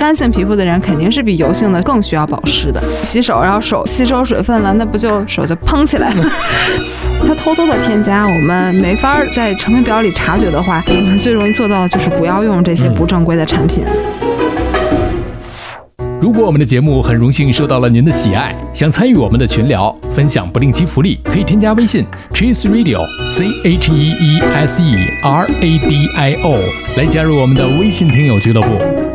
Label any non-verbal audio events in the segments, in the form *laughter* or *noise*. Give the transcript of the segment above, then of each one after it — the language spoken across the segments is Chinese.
干性皮肤的人肯定是比油性的更需要保湿的。洗手，然后手吸收水分了，那不就手就嘭起来了？*laughs* 它偷偷的添加，我们没法在成分表里察觉的话，我们最容易做到的就是不要用这些不正规的产品。如果我们的节目很荣幸受到了您的喜爱，想参与我们的群聊，分享不定期福利，可以添加微信 cheese radio c h e e s e r a d i o 来加入我们的微信听友俱乐部。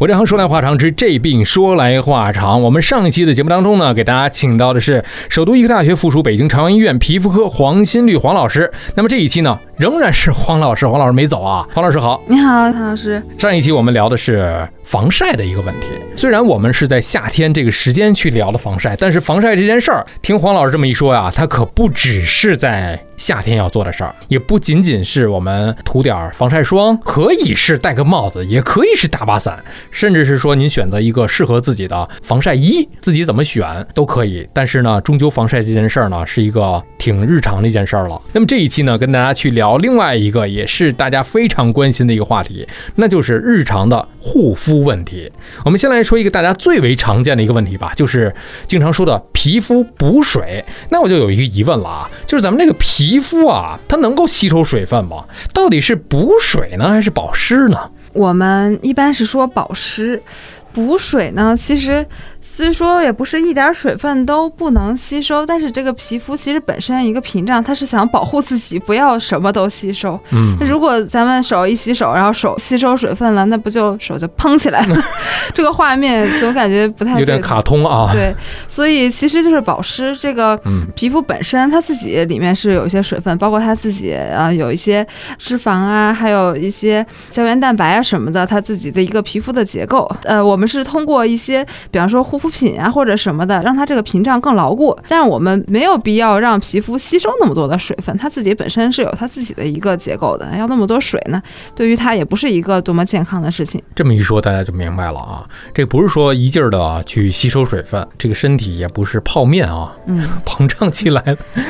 我这行说来话长之这病说来话长。我们上一期的节目当中呢，给大家请到的是首都医科大学附属北京朝阳医院皮肤科黄新绿黄老师。那么这一期呢，仍然是黄老师，黄老师没走啊。黄老师好，你好，唐老师。上一期我们聊的是防晒的一个问题。虽然我们是在夏天这个时间去聊的防晒，但是防晒这件事儿，听黄老师这么一说呀，它可不只是在夏天要做的事儿，也不仅仅是我们涂点防晒霜，可以是戴个帽子，也可以是打把伞。甚至是说您选择一个适合自己的防晒衣，自己怎么选都可以。但是呢，终究防晒这件事儿呢，是一个挺日常的一件事儿了。那么这一期呢，跟大家去聊另外一个也是大家非常关心的一个话题，那就是日常的护肤问题。我们先来说一个大家最为常见的一个问题吧，就是经常说的皮肤补水。那我就有一个疑问了啊，就是咱们这个皮皮肤啊，它能够吸收水分吗？到底是补水呢，还是保湿呢？我们一般是说保湿，补水呢，其实。虽说也不是一点水分都不能吸收，但是这个皮肤其实本身一个屏障，它是想保护自己，不要什么都吸收。嗯，如果咱们手一洗手，然后手吸收水分了，那不就手就嘭起来了？*laughs* 这个画面总感觉不太有点卡通啊。对，所以其实就是保湿。这个皮肤本身它自己里面是有一些水分，包括它自己啊有一些脂肪啊，还有一些胶原蛋白啊什么的，它自己的一个皮肤的结构。呃，我们是通过一些，比方说。护肤品啊，或者什么的，让它这个屏障更牢固。但是我们没有必要让皮肤吸收那么多的水分，它自己本身是有它自己的一个结构的。要那么多水呢，对于它也不是一个多么健康的事情。这么一说，大家就明白了啊。这不是说一劲儿的去吸收水分，这个身体也不是泡面啊，嗯，膨胀起来，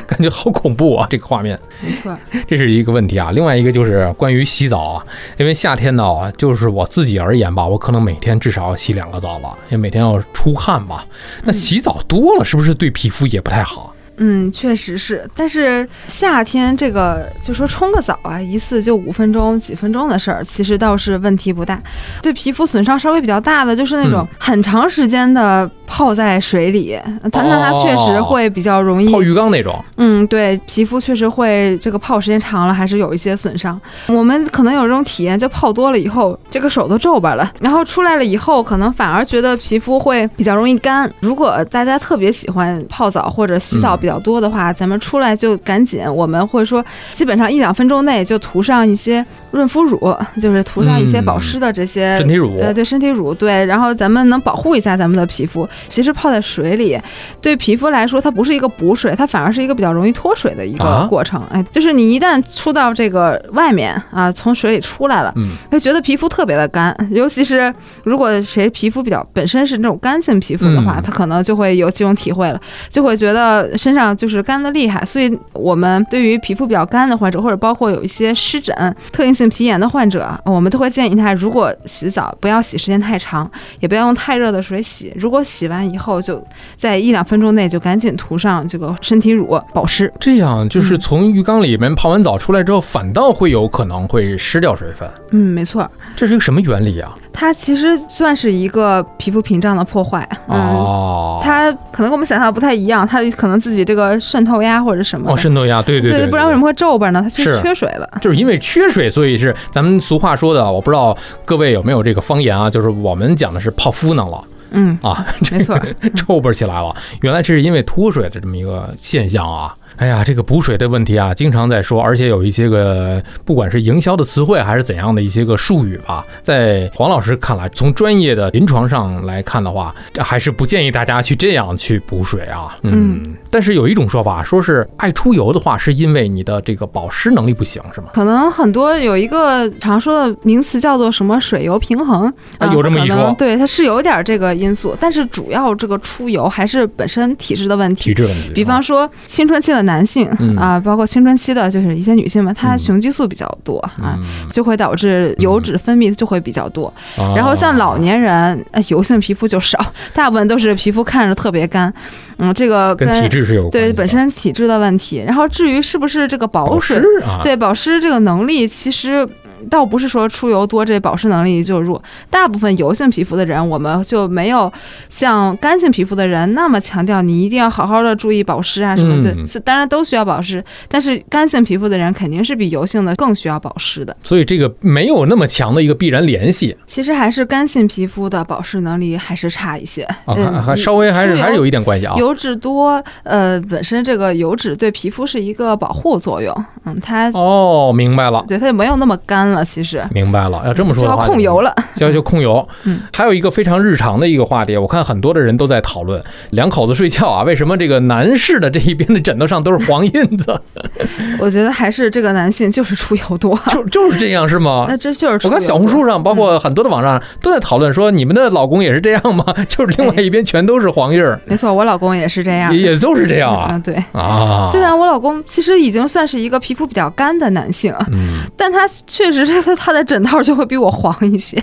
感觉好恐怖啊！*laughs* 这个画面，没错，这是一个问题啊。另外一个就是关于洗澡啊，因为夏天呢，就是我自己而言吧，我可能每天至少要洗两个澡了，因为每天要出。出汗吧，那洗澡多了是不是对皮肤也不太好？嗯，确实是，但是夏天这个就说冲个澡啊，一次就五分钟、几分钟的事儿，其实倒是问题不大。对皮肤损伤稍微比较大的，就是那种很长时间的泡在水里，它那它确实会比较容易泡浴缸那种。嗯，对，皮肤确实会这个泡时间长了还是有一些损伤。我们可能有这种体验，就泡多了以后，这个手都皱巴了，然后出来了以后，可能反而觉得皮肤会比较容易干。如果大家特别喜欢泡澡或者洗澡比比比较多的话，咱们出来就赶紧，我们会说，基本上一两分钟内就涂上一些润肤乳，就是涂上一些保湿的这些身体乳，对对，身体乳，对，然后咱们能保护一下咱们的皮肤。其实泡在水里，对皮肤来说，它不是一个补水，它反而是一个比较容易脱水的一个过程。哎，就是你一旦出到这个外面啊，从水里出来了，嗯，会觉得皮肤特别的干，尤其是如果谁皮肤比较本身是那种干性皮肤的话，他可能就会有这种体会了，就会觉得身上。上就是干的厉害，所以我们对于皮肤比较干的患者，或者包括有一些湿疹、特应性皮炎的患者，我们都会建议他，如果洗澡不要洗时间太长，也不要用太热的水洗。如果洗完以后，就在一两分钟内就赶紧涂上这个身体乳保湿。这样就是从浴缸里面泡完澡出来之后，反倒会有可能会失掉水分。嗯，没错。这是一个什么原理啊？它其实算是一个皮肤屏障的破坏。哦。它可能跟我们想象的不太一样，它可能自己这个渗透压或者什么。哦，渗透压，对对对。不然为什么会皱巴呢？它就是缺水了。就是因为缺水，所以是咱们俗话说的，我不知道各位有没有这个方言啊？就是我们讲的是泡芙囊了。嗯啊，没错，*laughs* 皱巴起来了。原来这是因为脱水的这么一个现象啊。哎呀，这个补水的问题啊，经常在说，而且有一些个，不管是营销的词汇还是怎样的一些个术语吧，在黄老师看来，从专业的临床上来看的话，这还是不建议大家去这样去补水啊。嗯，但是有一种说法，说是爱出油的话，是因为你的这个保湿能力不行，是吗？可能很多有一个常说的名词叫做什么水油平衡啊，有这么一说，对，它是有点这个因素，但是主要这个出油还是本身体质的问题。体质问题，比方说青春期的。男性啊，包括青春期的，就是一些女性嘛，她雄激素比较多啊，就会导致油脂分泌就会比较多。然后像老年人，油性皮肤就少，大部分都是皮肤看着特别干。嗯，这个跟体质是有对本身体质的问题。然后至于是不是这个保水，对保湿这个能力，其实。倒不是说出油多这保湿能力就弱，大部分油性皮肤的人，我们就没有像干性皮肤的人那么强调你一定要好好的注意保湿啊什么的。是当然都需要保湿，但是干性皮肤的人肯定是比油性的更需要保湿的。所以这个没有那么强的一个必然联系。其实还是干性皮肤的保湿能力还是差一些，还还稍微还是还是有一点关系啊。油脂多，呃，本身这个油脂对皮肤是一个保护作用，嗯，它哦，明白了，对，它就没有那么干。了，其实明白了。要这么说的话，就要控油了，要就控油。嗯，还有一个非常日常的一个话题，我看很多的人都在讨论，两口子睡觉啊，为什么这个男士的这一边的枕头上都是黄印子？*laughs* 我觉得还是这个男性就是出油多，*laughs* 就就是这样是吗？*laughs* 那这就是我看小红书上，包括很多的网上都在讨论说，你们的老公也是这样吗？就是另外一边全都是黄印儿。没错，我老公也是这样，也都是这样啊。对啊，虽然我老公其实已经算是一个皮肤比较干的男性，嗯，但他确实。只是他他的枕套就会比我黄一些，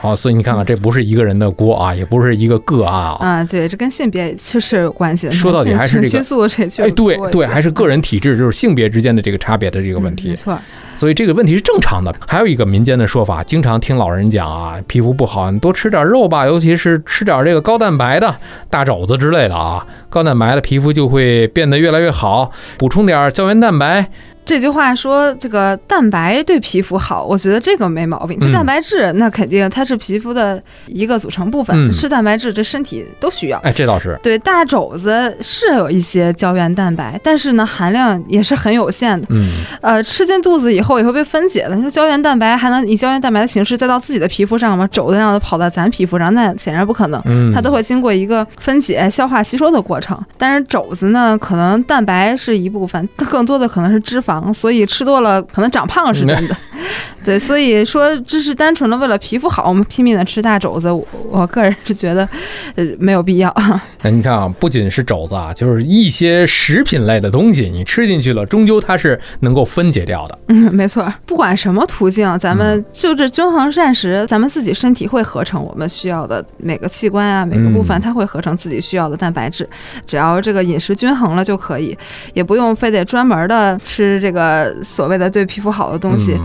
好，*laughs* 所以你看看，这不是一个人的锅啊，也不是一个个案啊。啊，对，这跟性别确实有关系。说到底还是这个激素这哎，对对，还是个人体质，就是性别之间的这个差别的这个问题。没错，所以这个问题是正常的。还有一个民间的说法，经常听老人讲啊，皮肤不好，你多吃点肉吧，尤其是吃点这个高蛋白的大肘子之类的啊，高蛋白的皮肤就会变得越来越好，补充点胶原蛋白。这句话说这个蛋白对皮肤好，我觉得这个没毛病。就蛋白质，那肯定它是皮肤的一个组成部分，吃蛋白质这身体都需要。哎，这倒是对。大肘子是有一些胶原蛋白，但是呢含量也是很有限的。嗯。呃，吃进肚子以后也会被分解的。你说胶原蛋白还能以胶原蛋白的形式再到自己的皮肤上吗？肘子让它跑到咱皮肤上，那显然不可能。嗯。它都会经过一个分解、消化、吸收的过程。但是肘子呢，可能蛋白是一部分，它更多的可能是脂肪。所以吃多了可能长胖是真的，*laughs* *laughs* 对，所以说这是单纯的为了皮肤好，我们拼命的吃大肘子，我个人是觉得，呃，没有必要。那 *laughs* 你看啊，不仅是肘子啊，就是一些食品类的东西，你吃进去了，终究它是能够分解掉的。嗯，没错，不管什么途径，咱们就这均衡膳食，咱们自己身体会合成我们需要的每个器官啊，每个部分，它会合成自己需要的蛋白质，只要这个饮食均衡了就可以，也不用非得专门的吃。这个所谓的对皮肤好的东西，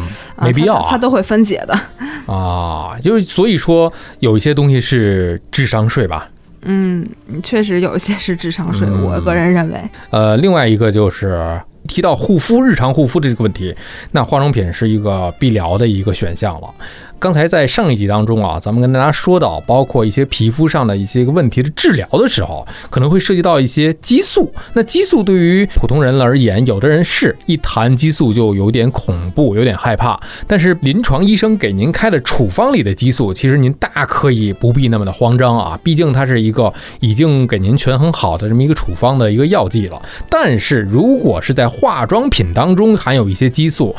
没必要，它都会分解的啊。就所以说，有一些东西是智商税吧？嗯，确实有一些是智商税。我个人认为，呃，另外一个就是提到护肤、日常护肤的这个问题，那化妆品是一个必聊的一个选项了。刚才在上一集当中啊，咱们跟大家说到，包括一些皮肤上的一些个问题的治疗的时候，可能会涉及到一些激素。那激素对于普通人而言，有的人是一谈激素就有点恐怖，有点害怕。但是临床医生给您开的处方里的激素，其实您大可以不必那么的慌张啊，毕竟它是一个已经给您权衡好的这么一个处方的一个药剂了。但是如果是在化妆品当中含有一些激素，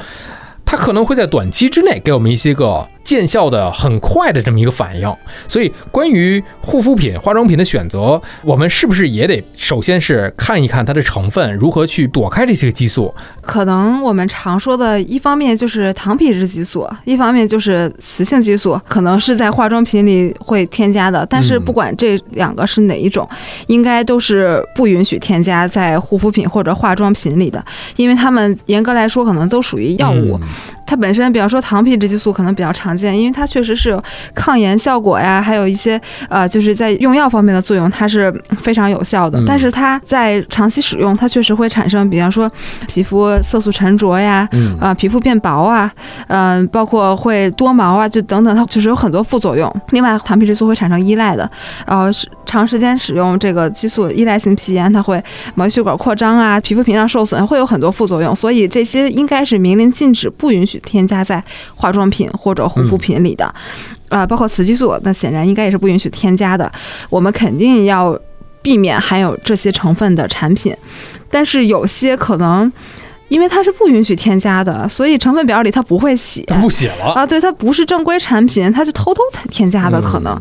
它可能会在短期之内给我们一些个。见效的很快的这么一个反应，所以关于护肤品、化妆品的选择，我们是不是也得首先是看一看它的成分，如何去躲开这些激素？可能我们常说的一方面就是糖皮质激素，一方面就是雌性激素，可能是在化妆品里会添加的。但是不管这两个是哪一种，应该都是不允许添加在护肤品或者化妆品里的，因为它们严格来说可能都属于药物。它本身，比方说糖皮质激素可能比较常见，因为它确实是有抗炎效果呀，还有一些呃，就是在用药方面的作用，它是非常有效的。但是它在长期使用，它确实会产生，比方说皮肤色素沉着呀，啊，皮肤变薄啊，嗯，包括会多毛啊，就等等，它就是有很多副作用。另外，糖皮质素会产生依赖的，呃，长时间使用这个激素，依赖性皮炎，它会毛细血管扩张啊，皮肤屏障受损，会有很多副作用。所以这些应该是明令禁止，不允许。添加在化妆品或者护肤品里的，啊，包括雌激素，那显然应该也是不允许添加的。我们肯定要避免含有这些成分的产品，但是有些可能。因为它是不允许添加的，所以成分表里它不会写，不写了啊。对，它不是正规产品，它就偷偷添加的可能。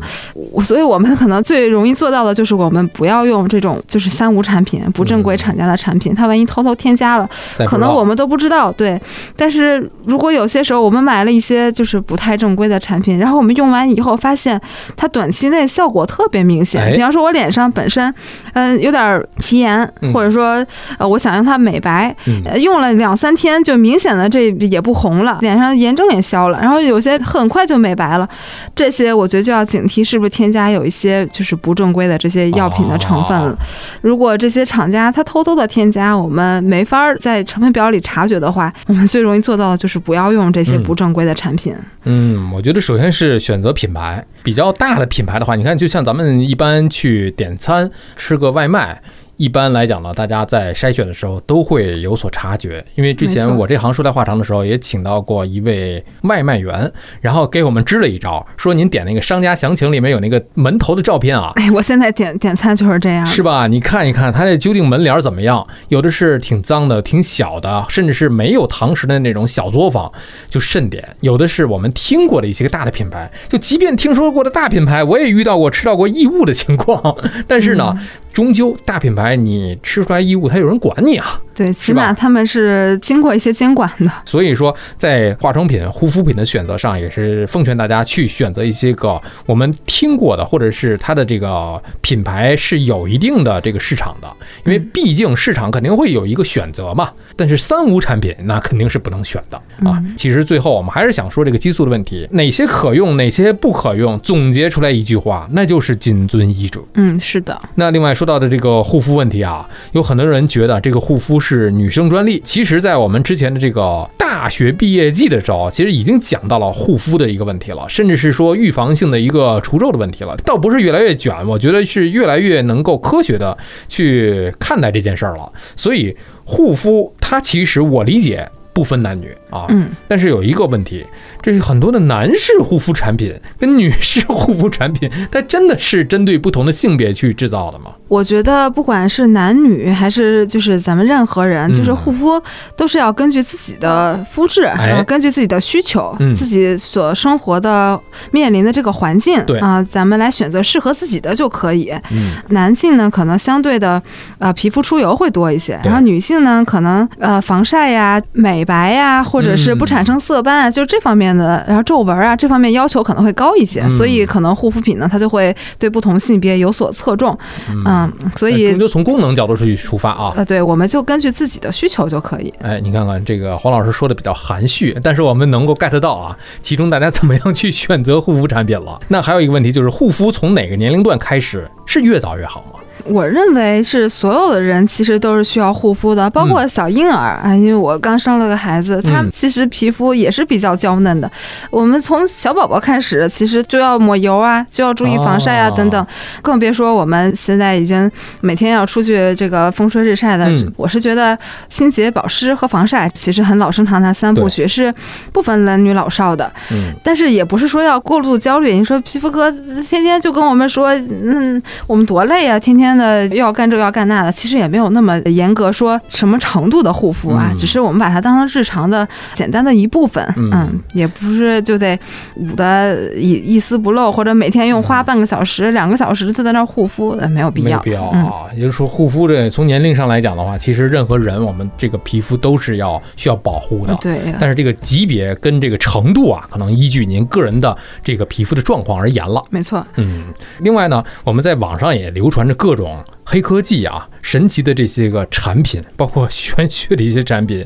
所以我们可能最容易做到的就是我们不要用这种就是三无产品、不正规厂家的产品。它万一偷偷添加了，可能我们都不知道。对，但是如果有些时候我们买了一些就是不太正规的产品，然后我们用完以后发现它短期内效果特别明显。比方说，我脸上本身嗯有点皮炎，或者说呃我想让它美白，用。了两三天就明显的这也不红了，脸上炎症也消了，然后有些很快就美白了，这些我觉得就要警惕是不是添加有一些就是不正规的这些药品的成分了。如果这些厂家他偷偷的添加，我们没法在成分表里察觉的话，我们最容易做到的就是不要用这些不正规的产品。嗯，我觉得首先是选择品牌比较大的品牌的话，你看就像咱们一般去点餐吃个外卖。一般来讲呢，大家在筛选的时候都会有所察觉，因为之前我这行说来话长的时候，也请到过一位外卖员，然后给我们支了一招，说您点那个商家详情里面有那个门头的照片啊。哎，我现在点点餐就是这样，是吧？你看一看他这究竟门脸怎么样？有的是挺脏的、挺小的，甚至是没有堂食的那种小作坊，就慎点；有的是我们听过的一些个大的品牌，就即便听说过的大品牌，我也遇到过吃到过异物的情况，但是呢。终究大品牌，你吃出来异物，他有人管你啊？对，起码他们是经过一些监管的。所以说，在化妆品、护肤品的选择上，也是奉劝大家去选择一些个我们听过的，或者是它的这个品牌是有一定的这个市场的。因为毕竟市场肯定会有一个选择嘛。但是三无产品那肯定是不能选的啊。其实最后我们还是想说这个激素的问题，哪些可用，哪些不可用，总结出来一句话，那就是谨遵医嘱。嗯，是的。那另外说。到的这个护肤问题啊，有很多人觉得这个护肤是是女生专利。其实，在我们之前的这个大学毕业季的时候，其实已经讲到了护肤的一个问题了，甚至是说预防性的一个除皱的问题了。倒不是越来越卷，我觉得是越来越能够科学的去看待这件事儿了。所以，护肤它其实我理解不分男女啊，嗯，但是有一个问题。这是很多的男士护肤产品跟女士护肤产品，它真的是针对不同的性别去制造的吗？我觉得不管是男女还是就是咱们任何人，就是护肤都是要根据自己的肤质，然后根据自己的需求，自己所生活的面临的这个环境，对。啊，咱们来选择适合自己的就可以。男性呢，可能相对的呃皮肤出油会多一些，然后女性呢，可能呃防晒呀、美白呀，或者是不产生色斑啊，就这方面。的，然后皱纹啊这方面要求可能会高一些，所以可能护肤品呢，它就会对不同性别有所侧重，嗯，所以就从功能角度去出发啊，呃，对，我们就根据自己的需求就可以。哎，你看看这个黄老师说的比较含蓄，但是我们能够 get 到啊，其中大家怎么样去选择护肤产品了。那还有一个问题就是，护肤从哪个年龄段开始是越早越好吗？我认为是所有的人其实都是需要护肤的，包括小婴儿啊，因为我刚生了个孩子，他其实皮肤也是比较娇嫩的。我们从小宝宝开始，其实就要抹油啊，就要注意防晒啊等等，更别说我们现在已经每天要出去这个风吹日晒的。我是觉得清洁、保湿和防晒其实很老生常谈，三部曲是不分男女老少的。嗯，但是也不是说要过度焦虑。你说皮肤科天天就跟我们说，嗯，我们多累啊，天天。的又要干这又要干那的，其实也没有那么严格，说什么程度的护肤啊，只是我们把它当成日常的简单的一部分，嗯，也不是就得捂得一一丝不漏，或者每天用花半个小时、两个小时就在那护肤，没有必要，没有必要啊。也就是说，护肤这从年龄上来讲的话，其实任何人我们这个皮肤都是要需要保护的，对。但是这个级别跟这个程度啊，可能依据您个人的这个皮肤的状况而言了，没错。嗯，另外呢，我们在网上也流传着各种。loin. 黑科技啊，神奇的这些个产品，包括玄学的一些产品，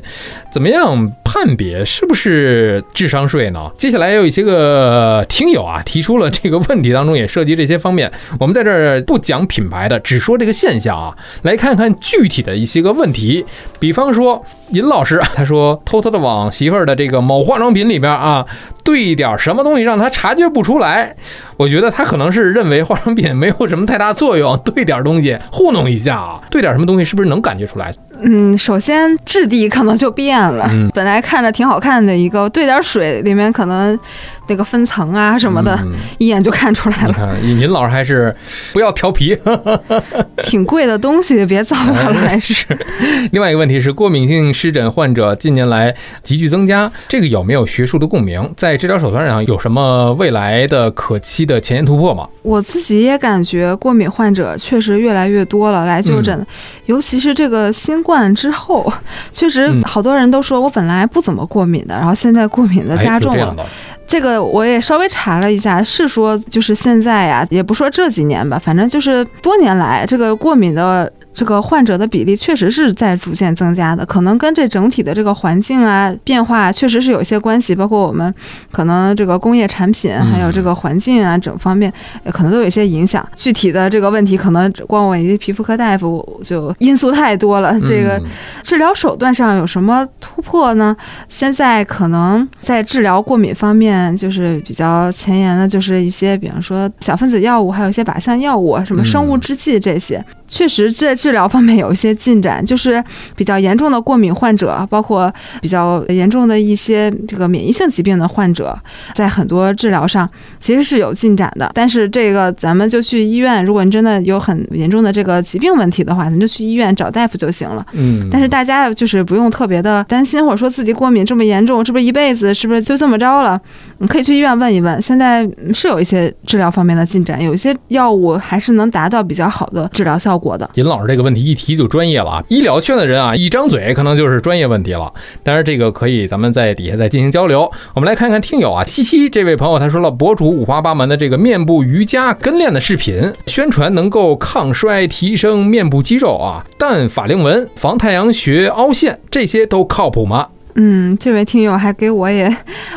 怎么样判别是不是智商税呢？接下来有一些个听友啊提出了这个问题，当中也涉及这些方面。我们在这儿不讲品牌的，只说这个现象啊，来看看具体的一些个问题。比方说，尹老师他说偷偷的往媳妇儿的这个某化妆品里边啊兑一点什么东西，让他察觉不出来。我觉得他可能是认为化妆品没有什么太大作用，兑点东西糊弄一下啊，兑点什么东西是不是能感觉出来？嗯，首先质地可能就变了，本来看着挺好看的一个，兑点水里面可能那个分层啊什么的，一眼就看出来了。尹老师还是不要调皮，*laughs* *laughs* 挺贵的东西别糟蹋了，还是。另外一个问题是，过敏性湿疹患者近年来急剧增加，这个有没有学术的共鸣？在治疗手段上有什么未来的可期的前沿突破吗？我自己也感觉过敏患者确实越来越多了，来就诊，尤其是这个新冠之后，*laughs* 确实好多人都说我本来不怎么过敏的，然后现在过敏的加重了。这个我也稍微查了一下，是说就是现在呀，也不说这几年吧，反正就是多年来这个过敏的。这个患者的比例确实是在逐渐增加的，可能跟这整体的这个环境啊变化确实是有一些关系，包括我们可能这个工业产品，还有这个环境啊整方面，可能都有一些影响。具体的这个问题，可能光我一个皮肤科大夫就因素太多了。*laughs* 这个治疗手段上有什么突破呢？现在可能在治疗过敏方面，就是比较前沿的，就是一些比方说小分子药物，还有一些靶向药物，什么生物制剂这些。确实，在治疗方面有一些进展，就是比较严重的过敏患者，包括比较严重的一些这个免疫性疾病的患者，在很多治疗上其实是有进展的。但是这个咱们就去医院，如果你真的有很严重的这个疾病问题的话，你就去医院找大夫就行了。嗯。但是大家就是不用特别的担心，或者说自己过敏这么严重，是不是一辈子是不是就这么着了？你可以去医院问一问。现在是有一些治疗方面的进展，有一些药物还是能达到比较好的治疗效果的。尹老师这个问题一提就专业了！医疗圈的人啊，一张嘴可能就是专业问题了。当然，这个可以咱们在底下再进行交流。我们来看看听友啊，七七这位朋友他说了，博主五花八门的这个面部瑜伽跟练的视频，宣传能够抗衰、提升面部肌肉啊，淡法令纹、防太阳穴、凹陷，这些都靠谱吗？嗯，这位听友还给我也，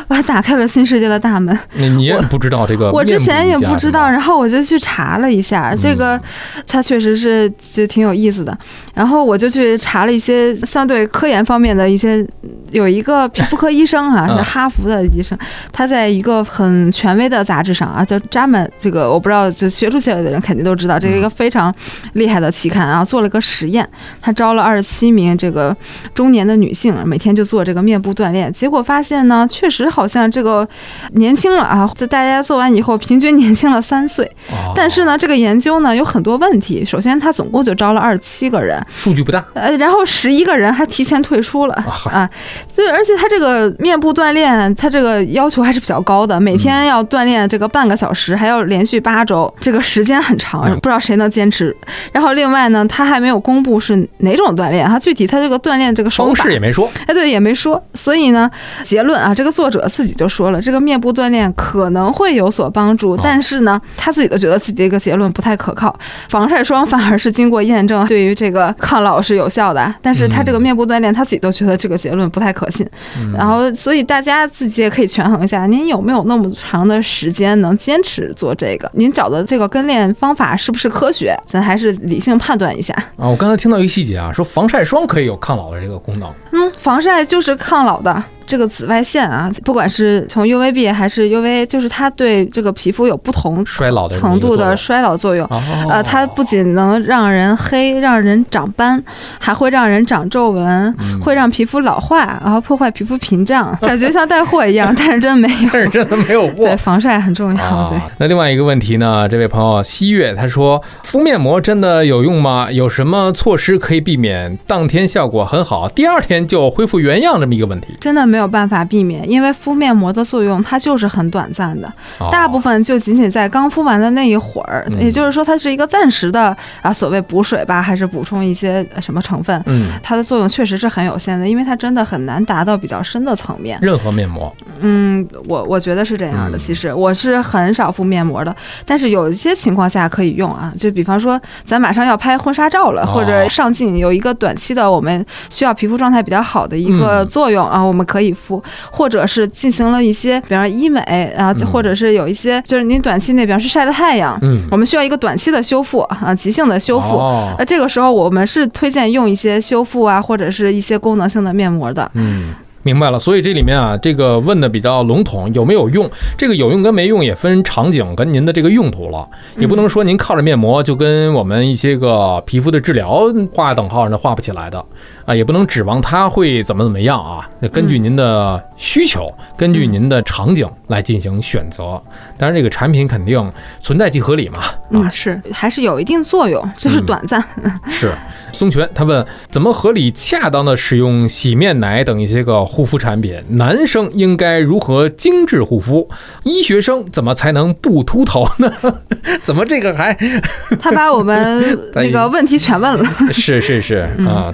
我打开了新世界的大门。你你也不知道这个？我之前也不知道，然后我就去查了一下，这个它确实是就挺有意思的。然后我就去查了一些相对科研方面的一些，有一个皮肤科医生啊，*laughs* 是哈佛的医生，他在一个很权威的杂志上啊，叫《扎门》，这个我不知道，就学术界的人肯定都知道，这是一个非常厉害的期刊啊，做了个实验，他招了二十七名这个中年的女性，每天就做。这个面部锻炼，结果发现呢，确实好像这个年轻了啊！就大家做完以后，平均年轻了三岁。但是呢，这个研究呢有很多问题。首先，他总共就招了二十七个人，数据不大。呃，然后十一个人还提前退出了啊。对，而且他这个面部锻炼，他这个要求还是比较高的，每天要锻炼这个半个小时，还要连续八周，这个时间很长，不知道谁能坚持。然后另外呢，他还没有公布是哪种锻炼，他具体他这个锻炼这个方式也没说。哎，对，也没。说，所以呢，结论啊，这个作者自己就说了，这个面部锻炼可能会有所帮助，但是呢，他自己都觉得自己这个结论不太可靠。防晒霜反而是经过验证，对于这个抗老是有效的，但是他这个面部锻炼，他自己都觉得这个结论不太可信。然后，所以大家自己也可以权衡一下，您有没有那么长的时间能坚持做这个？您找的这个跟练方法是不是科学？咱还是理性判断一下啊。我刚才听到一个细节啊，说防晒霜可以有抗老的这个功能。嗯，防晒就是。是抗老的。这个紫外线啊，不管是从 UVB 还是 UV，就是它对这个皮肤有不同衰老程度的衰老作用。呃，它不仅能让人黑，让人长斑，还会让人长皱纹，会让皮肤老化，然后破坏皮肤屏障。*laughs* 感觉像带货一样，但是真没有，*laughs* 但是真的没有过。对，防晒很重要。对。那另外一个问题呢？这位朋友西月他说，敷面膜真的有用吗？有什么措施可以避免当天效果很好，第二天就恢复原样这么一个问题？真的没。没有办法避免，因为敷面膜的作用它就是很短暂的，哦。大部分就仅仅在刚敷完的那一会儿，嗯。也就是说它是一个暂时的啊，所谓补水吧，还是补充一些呃什么成分，嗯，它的作用确实是很有限的，因为它真的很难达到比较深的层面。任何面膜，嗯，我我觉得是这样的。嗯。其实我是很少敷面膜的，但是有一些情况下可以用啊，就比方说咱马上要拍婚纱照了，哦。或者上镜有一个短期的我们需要皮肤状态比较好的一个嗯。作用啊，我们可以敷，或者是进行了一些，比方说医美啊，嗯或者是有一些就是您短期内，比方是晒了太阳，嗯，我们需要一个短期的修复啊，急性的修复。哦呃，这个时候我们是推荐用一些修复啊，或者是一些功能性的面膜的。嗯，明白了。所以这里面啊，这个问的比较笼统，有没有用？这个有用跟没用也分场景跟您的这个用途了，也不能说您靠着面膜就跟我们一些个皮肤的治疗画等号那画不起来的啊，也不能指望它会怎么怎么样啊。那根据您的需求，根据您的场景来进行选择。当然，这个产品肯定存在即合理嘛。嗯，啊，是还是有一定作用，就是嗯短暂。是松泉，他问怎么合理恰当的使用洗面奶等一些个护肤产品？男生应该如何精致护肤？医学生怎么才能不秃头呢？*laughs* 怎么这个还 *laughs* 他把我们那个问题全问了。*laughs* 是是是啊？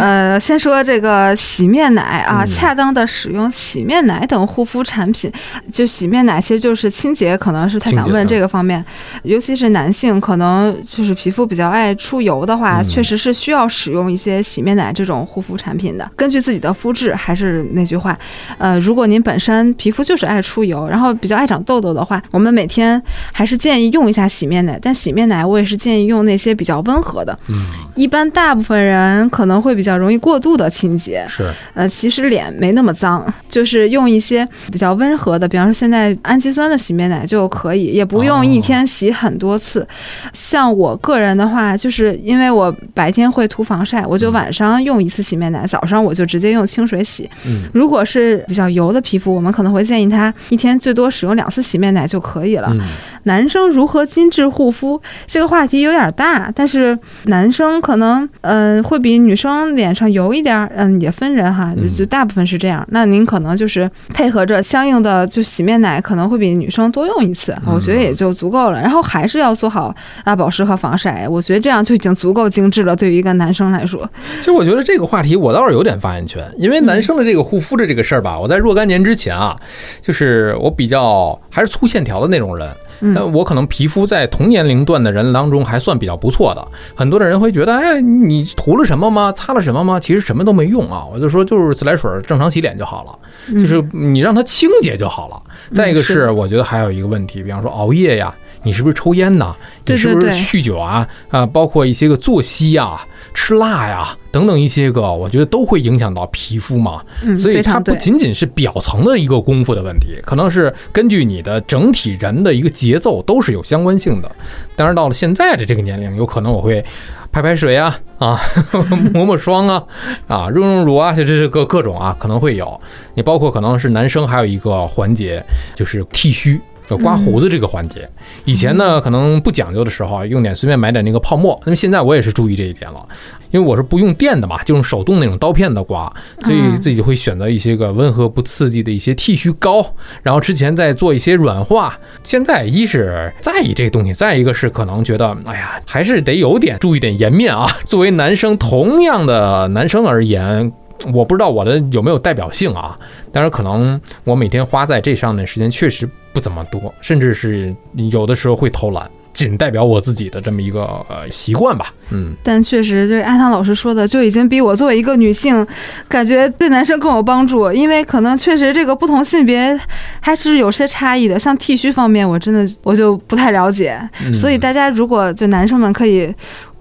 呃，先说这个洗面奶啊，嗯恰当的使用洗面奶等护肤产品，就洗面奶其实就是清洁，可能是他想问这个方面，尤其是男性，可能就是皮肤比较爱出油的话，嗯确实是需要使用一些洗面奶这种护肤产品的。根据自己的肤质，还是那句话，呃，如果您本身皮肤就是爱出油，然后比较爱长痘痘的话，我们每天还是建议用一下洗面奶，但洗面奶我也是建议用那些比较温和的。嗯，一般大部分人可能会比较容易过度的清洁，是呃，其实脸没那么脏，就是用一些比较温和的，比方说现在氨基酸的洗面奶就可以，也不哦用一天洗很多次。像我个人的话，就是因为我白天会涂防晒，我就嗯晚上用一次洗面奶，早上我就直接用清水洗。嗯如果是比较油的皮肤，我们可能会建议他一天最多使用两次洗面奶就可以了。嗯男生如何精致护肤这个话题有点大，但是男生可能嗯、呃会比女生脸上油一点儿，嗯也分人哈，就嗯就大部分是这样。那您可能就是配合着相应的就洗面奶，可能会比女生多用一次，我觉得也就足够了。然后还是要做好啊保湿和防晒，我觉得这样就已经足够精致了。对于一个男生来说，其实我觉得这个话题我倒是有点发言权，因为男生的这个护肤的这个事儿吧，我在若干年之前啊，就是我比较还是粗线条的那种人，嗯呃，我可能皮肤在同年龄段的人当中还算比较不错的。很多的人会觉得，哎，你涂了什么吗？擦了什么吗？其实什么都没用啊。我就说，就是自来水正常洗脸就好了，就是你让它清洁就好了。再一个是，我觉得还有一个问题，比方说熬夜呀，你是不是抽烟呐？你是不是酗酒啊？啊，包括一些个作息啊、吃辣呀等等一些个，我觉得都会影响到皮肤嘛。嗯，所以它。不仅仅是表层的一个功夫的问题，可能是根据你的整体人的一个节奏都是有相关性的。当然，到了现在的这个年龄，有可能我会拍拍水啊啊，*laughs* 抹抹霜啊啊，润润乳啊，这这各各种啊，可能会有。你包括可能是男生还有一个环节就是剃须。就刮胡子这个环节，以前呢可能不讲究的时候啊，用点随便买点那个泡沫。那么现在我也是注意这一点了，因为我是不用电的嘛，就用手动那种刀片的刮，所以嗯自己会选择一些个温和不刺激的一些剃须膏，然后之前再做一些软化。现在一是在意这个东西，再一个是可能觉得，哎呀，还是得有点注意点颜面啊。*laughs* 作为男生，同样的男生而言。我不知道我的有没有代表性啊，但是可能我每天花在这上面时间确实不怎么多，甚至是有的时候会偷懒，仅代表我自己的这么一个呃习惯吧。嗯，但确实，就是阿汤老师说的，就已经比我作为一个女性，感觉对男生更有帮助。因为可能确实这个不同性别还是有些差异的。像剃须方面，我真的我就不太了解。嗯所以大家如果就男生们可以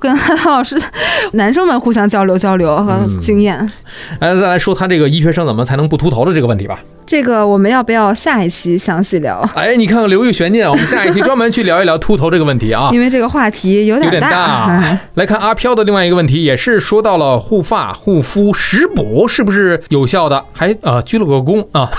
跟阿涛老师，男生们互相交流交流和嗯经验。哎再来说他这个医学生怎么才能不秃头的这个问题吧。这个我们要不要下一期详细聊？哎，你看看留一个悬念，我们下一期专门去聊一聊秃头这个问题啊。*laughs* 因为这个话题有有点大。大。*laughs* 来看阿飘的另外一个问题，也是说到了护发、护肤、食补是不是有效的？还啊鞠了个躬啊，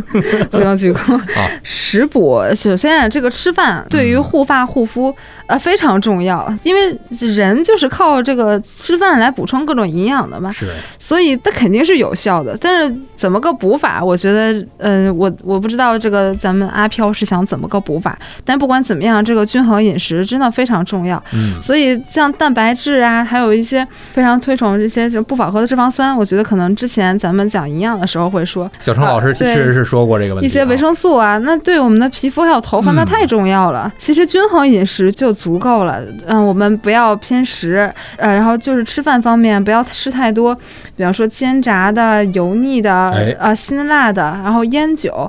*laughs* 不用鞠躬啊。食补，首先啊，这个吃饭对于护发护肤呃非常重要，因为人就是靠这个吃饭来补充各种营养的嘛。是。所以它肯定是有效的，但是怎么个补法？我觉得，呃，我我不知道这个咱们阿飘是想怎么个补法，但不管怎么样，这个均衡饮食真的非常重要。嗯。所以像蛋白质啊，还有一些非常推崇这些就不饱和的脂肪酸，我觉得可能之前咱们讲营养的时候会说，小程老师确实是说过这个问题。一些维生素啊，那对我们的皮肤还有头发那太重要了。其实均衡饮食就足够了。嗯，我们不要偏食，呃，然后就是吃饭方面不要吃太多。比方说煎炸的、油腻的、呃辛辣的，然后烟酒。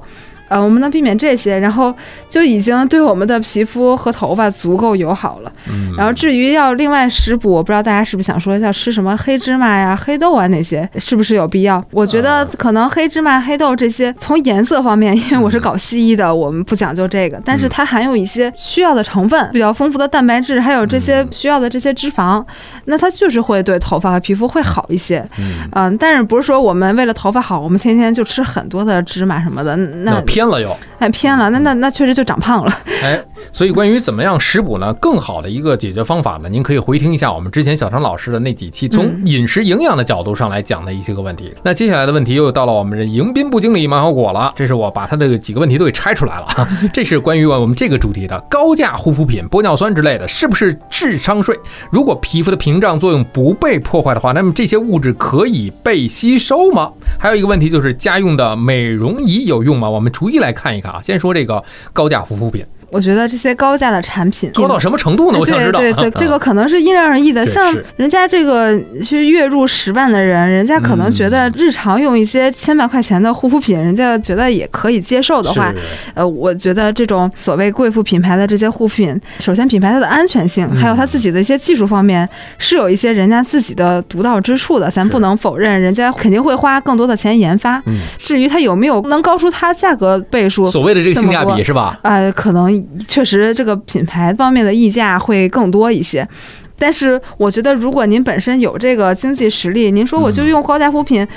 呃，我们能避免这些，然后就已经对我们的皮肤和头发足够友好了。嗯，然后至于要另外食补，我不知道大家是不是想说要吃什么黑芝麻呀、黑豆啊那些，是不是有必要？我觉得可能黑芝麻、黑豆这些，从颜色方面，因为我是搞西医的，我们不讲究这个，但是它含有一些需要的成分，比较丰富的蛋白质，还有这些需要的这些脂肪，那它就是会对头发和皮肤会好一些。嗯，但是不是说我们为了头发好，我们天天就吃很多的芝麻什么的？那偏了又。哎偏了，那那那确实就长胖了。哎，所以关于怎么样食补呢？更好的一个解决方法呢？您可以回听一下我们之前小张老师的那几期，从饮食营养的角度上来讲的一些个问题。那接下来的问题又到了我们的迎宾部经理马小果了。这是我把他的几个问题都给拆出来了。*laughs* 这是关于我们这个主题的高价护肤品、玻尿酸之类的，是不是智商税？如果皮肤的屏障作用不被破坏的话，那么这些物质可以被吸收吗？还有一个问题就是家用的美容仪有用吗？我们逐一来看一看。啊，先说这个高价护肤品。我觉得这些高价的产品高到什么程度呢？我想知道。对对，*laughs* 这个可能是因人而异的。像人家这个是月入十万的人，人家可能觉得日常用一些千把块钱的护肤品，人家觉得也可以接受的话，呃，我觉得这种所谓贵妇品牌的这些护肤品，首先品牌它的安全性，还有它自己的一些技术方面，是有一些人家自己的独到之处的。咱不能否认，人家肯定会花更多的钱研发。至于它有没有能高出它价格倍数，所谓的这个性价比是吧？呃，可能。确实，这个品牌方面的溢价会更多一些，但是我觉得，如果您本身有这个经济实力，您说我就用高价护肤品。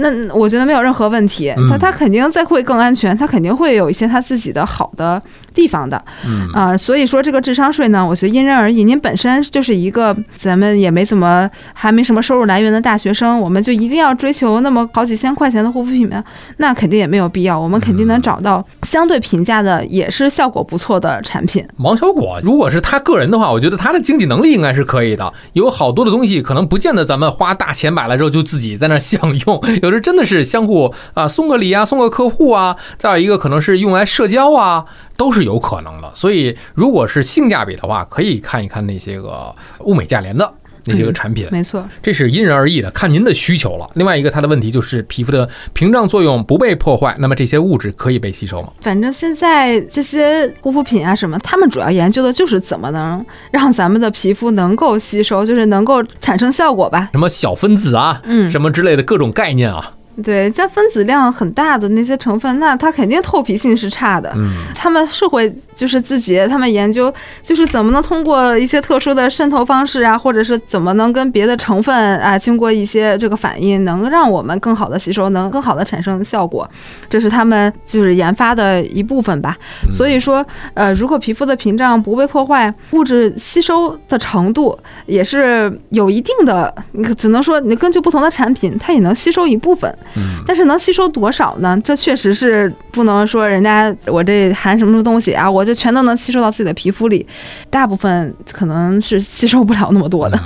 那我觉得没有任何问题，它它肯定再会更安全，它肯定会有一些它自己的好的地方的，嗯啊，所以说这个智商税呢，我觉得因人而异。您本身就是一个咱们也没怎么还没什么收入来源的大学生，我们就一定要追求那么好几千块钱的护肤品吗？那肯定也没有必要，我们肯定能找到相对平价的，也是效果不错的产品。王小果，如果是他个人的话，我觉得他的经济能力应该是可以的，有好多的东西可能不见得咱们花大钱买了之后就自己在那享用。有时真的是相互啊，送个礼啊，送个客户啊，再有一个可能是用来社交啊，都是有可能的。所以，如果是性价比的话，可以看一看那些个物美价廉的那些个产品。没错，这是因人而异的，看您的需求了。另外一个，它的问题就是皮肤的屏障作用不被破坏，那么这些物质可以被吸收吗？反正现在这些护肤品啊什么，他们主要研究的就是怎么能让咱们的皮肤能够吸收，就是能够产生效果吧。什么小分子啊，嗯，什么之类的各种概念啊。对，像分子量很大的那些成分，那它肯定透皮性是差的。嗯，他们是会就是自己他们研究，就是怎么能通过一些特殊的渗透方式啊，或者是怎么能跟别的成分啊经过一些这个反应，能让我们更好的吸收，能更好的产生效果，这是他们就是研发的一部分吧。所以说，呃，如果皮肤的屏障不被破坏，物质吸收的程度也是有一定的，你只能说你根据不同的产品，它也能吸收一部分。但是能吸收多少呢？这确实是不能说人家我这含什么什么东西啊，我就全都能吸收到自己的皮肤里，大部分可能是吸收不了那么多的。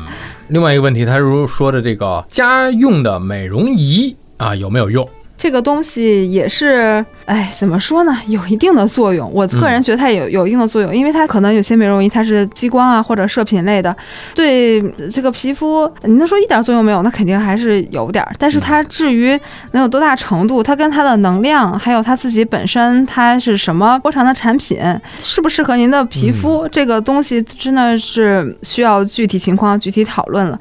另外一个问题，他如说的这个家用的美容仪啊，有没有用？这个东西也是哎，怎么说呢？有一定的作用。我个人觉得它有有一定的作用，因为它可能有些美容仪它是激光啊或者射频类的，对这个皮肤，你能说一点作用没有？那肯定还是有点儿。但是它至于能有多大程度，它跟它的能量，还有它自己本身它是什么波长的产品，适不适合您的皮肤，这个东西真的是需要具体情况具体讨论了。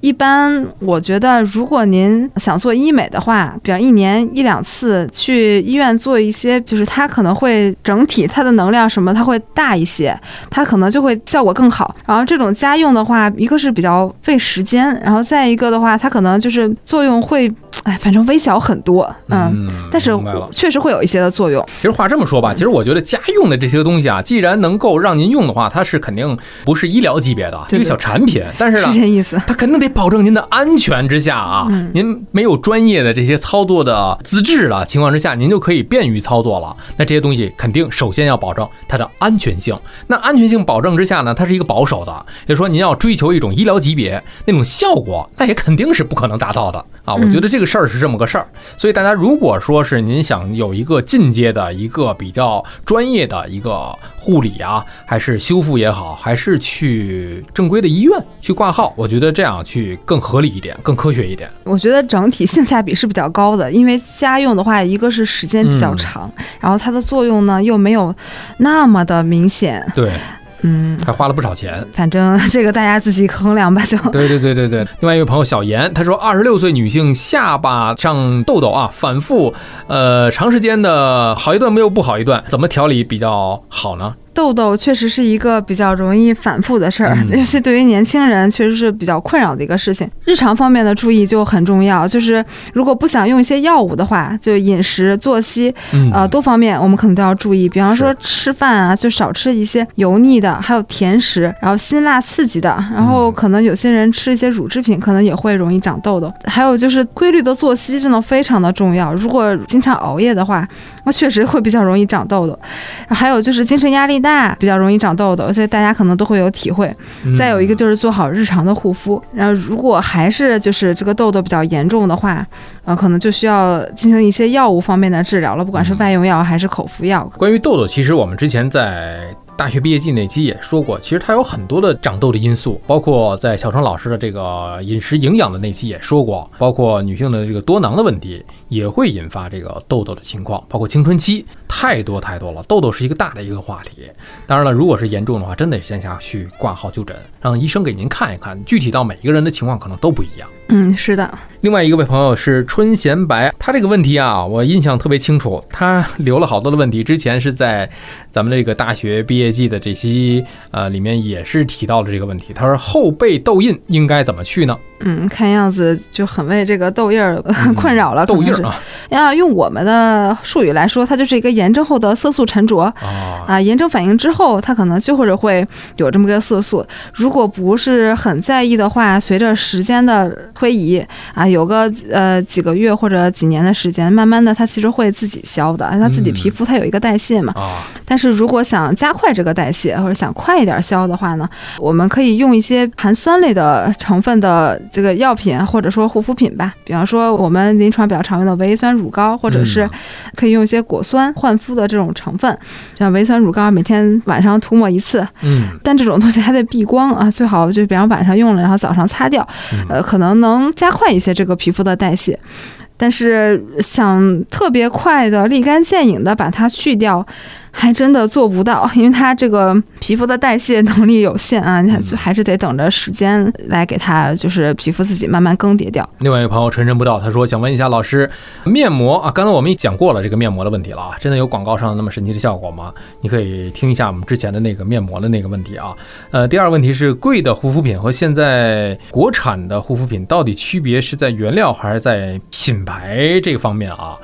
一般我觉得，如果您想做医美的话，比方一年一两次去医院。做一些，就是它可能会整体它的能量什么，它会大一些，它可能就会效果更好。然后这种家用的话，一个是比较费时间，然后再一个的话，它可能就是作用会。哎，反正微小很多，嗯，但是确实会有一些的作用。其实话这么说吧，其实我觉得家用的这些东西啊，既然能够让您用的话，它是肯定不是医疗级别的一个小产品，但是呢，是这意思，它肯定得保证您的安全之下啊，您没有专业的这些操作的资质的情况之下，您就可以便于操作了。那这些东西肯定首先要保证它的安全性。那安全性保证之下呢，它是一个保守的，也就是说您要追求一种医疗级别那种效果，那也肯定是不可能达到的啊。我觉得这个事儿是这么个事儿，所以大家如果说是您想有一个进阶的一个比较专业的一个护理啊，还是修复也好，还是去正规的医院去挂号，我觉得这样去更合理一点，更科学一点。我觉得整体性价比是比较高的，因为家用的话，一个是时间比较长，然后它的作用呢又没有那么的明显。对。嗯，还花了不少钱，反正这个大家自己衡量吧，就。对对对对对。另外一位朋友小严，他说，二十六岁女性下巴上痘痘啊，反复，呃，长时间的好一段没有不好一段，怎么调理比较好呢？痘痘确实是一个比较容易反复的事儿，*laughs* 尤其对于年轻人，确实是比较困扰的一个事情。日常方面的注意就很重要，就是如果不想用一些药物的话，就饮食、作息，呃，多方面我们可能都要注意。比方说吃饭啊，就少吃一些油腻的，还有甜食，然后辛辣刺激的，然后可能有些人吃一些乳制品，可能也会容易长痘痘。还有就是规律的作息真的非常的重要，如果经常熬夜的话，那确实会比较容易长痘痘。还有就是精神压力。大比较容易长痘痘，所以大家可能都会有体会。再有一个就是做好日常的护肤，然后如果还是就是这个痘痘比较严重的话，呃，可能就需要进行一些药物方面的治疗了，不管是外用药还是口服药。关于痘痘，其实我们之前在。大学毕业季那期也说过，其实它有很多的长痘的因素，包括在小程老师的这个饮食营养的那期也说过，包括女性的这个多囊的问题也会引发这个痘痘的情况，包括青春期，太多太多了。痘痘是一个大的一个话题。当然了，如果是严重的话，真得线下去挂号就诊，让医生给您看一看，具体到每一个人的情况可能都不一样。嗯，是的。另外一个位朋友是春贤白，他这个问题啊，我印象特别清楚，他留了好多的问题。之前是在咱们这个大学毕业季的这期呃里面也是提到了这个问题。他说后背痘印应该怎么去呢？嗯，看样子就很为这个痘印儿困扰了。痘印啊，呀用我们的术语来说，它就是一个炎症后的色素沉着啊。啊，炎症反应之后，它可能就或者会有这么个色素。如果不是很在意的话，随着时间的推移啊，有个呃几个月或者几年的时间，慢慢的它其实会自己消的。它自己皮肤它有一个代谢嘛。啊。但是如果想加快这个代谢，或者想快一点消的话呢，我们可以用一些含酸类的成分的。这个药品或者说护肤品吧，比方说我们临床比较常用的维 A 酸乳膏，或者是可以用一些果酸焕肤的这种成分，像维酸乳膏，每天晚上涂抹一次。嗯，但这种东西还得避光啊，最好就比方晚上用了，然后早上擦掉，呃，可能能加快一些这个皮肤的代谢。但是想特别快的立竿见影的把它去掉。还真的做不到，因为它这个皮肤的代谢能力有限啊，你就还是得等着时间来给它，就是皮肤自己慢慢更迭掉。另外一个朋友陈晨不到，他说想问一下老师，面膜啊，刚才我们也讲过了这个面膜的问题了啊，真的有广告上那么神奇的效果吗？你可以听一下我们之前的那个面膜的那个问题啊。呃，第二个问题是贵的护肤品和现在国产的护肤品到底区别是在原料还是在品牌这个方面啊？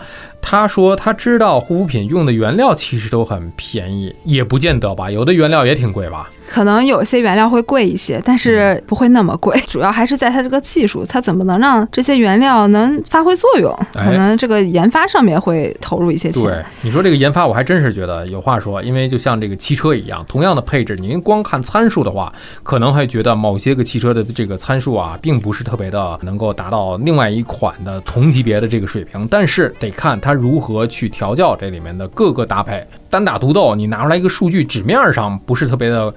他说他知道护肤品用的原料其实都很便宜，也不见得吧，有的原料也挺贵吧。可能有些原料会贵一些，但是不会那么贵。*laughs* 主要还是在它这个技术，它怎么能让这些原料能发挥作用？可能这个研发上面会投入一些钱。对，你说这个研发，我还真是觉得有话说，因为就像这个汽车一样，同样的配置，您光看参数的话，可能还觉得某些个汽车的这个参数啊，并不是特别的能够达到另外一款的同级别的这个水平。但是得看它如何去调教这里面的各个搭配。单打独斗，你拿出来一个数据，纸面上不是特别的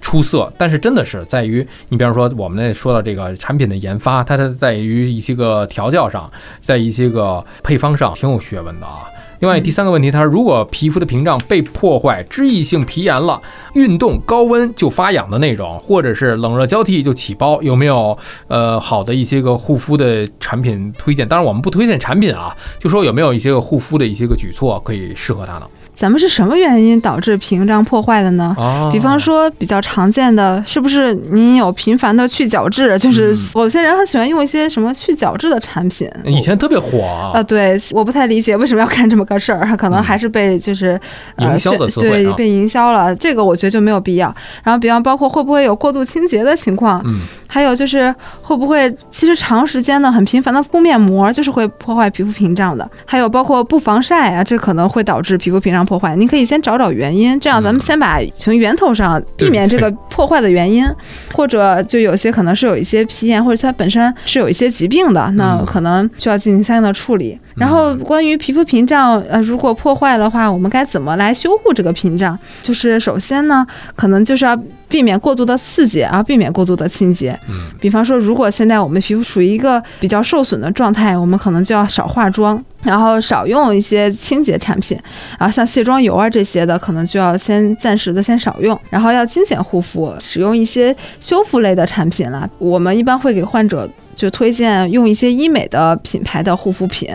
出色，但是真的是在于你，比方说我们那说的这个产品的研发，它它在于一些个调教上，在一些个配方上挺有学问的啊。另外第三个问题，它如果皮肤的屏障被破坏，脂溢性皮炎了，运动高温就发痒的那种，或者是冷热交替就起包，有没有呃好的一些个护肤的产品推荐？当然我们不推荐产品啊，就说有没有一些个护肤的一些个举措可以适合它呢？咱们是什么原因导致屏障破坏的呢？比方说比较常见的，是不是您有频繁的去角质？就是有些人很喜欢用一些什么去角质的产品，以前特别火啊。对，我不太理解为什么要干这么个事儿，可能还是被就是营销的词汇，对，被营销了。这个我觉得就没有必要。然后，比方包括会不会有过度清洁的情况？嗯，还有就是会不会其实长时间的很频繁的敷面膜，就是会破坏皮肤屏障的。还有包括不防晒啊，这可能会导致皮肤屏障。破坏，您可以先找找原因，这样咱们先把从源头上避免这个破坏的原因，或者就有些可能是有一些皮炎，或者它本身是有一些疾病的，那可能需要进行相应的处理。然后关于皮肤屏障，呃，如果破坏的话，我们该怎么来修护这个屏障？就是首先呢，可能就是要避免过度的刺激，啊，避免过度的清洁。嗯，比方说，如果现在我们皮肤处于一个比较受损的状态，我们可能就要少化妆。然后少用一些清洁产品，然后像卸妆油啊这些的，可能就要先暂时的先少用。然后要精简护肤，使用一些修复类的产品了。我们一般会给患者就推荐用一些医美的品牌的护肤品。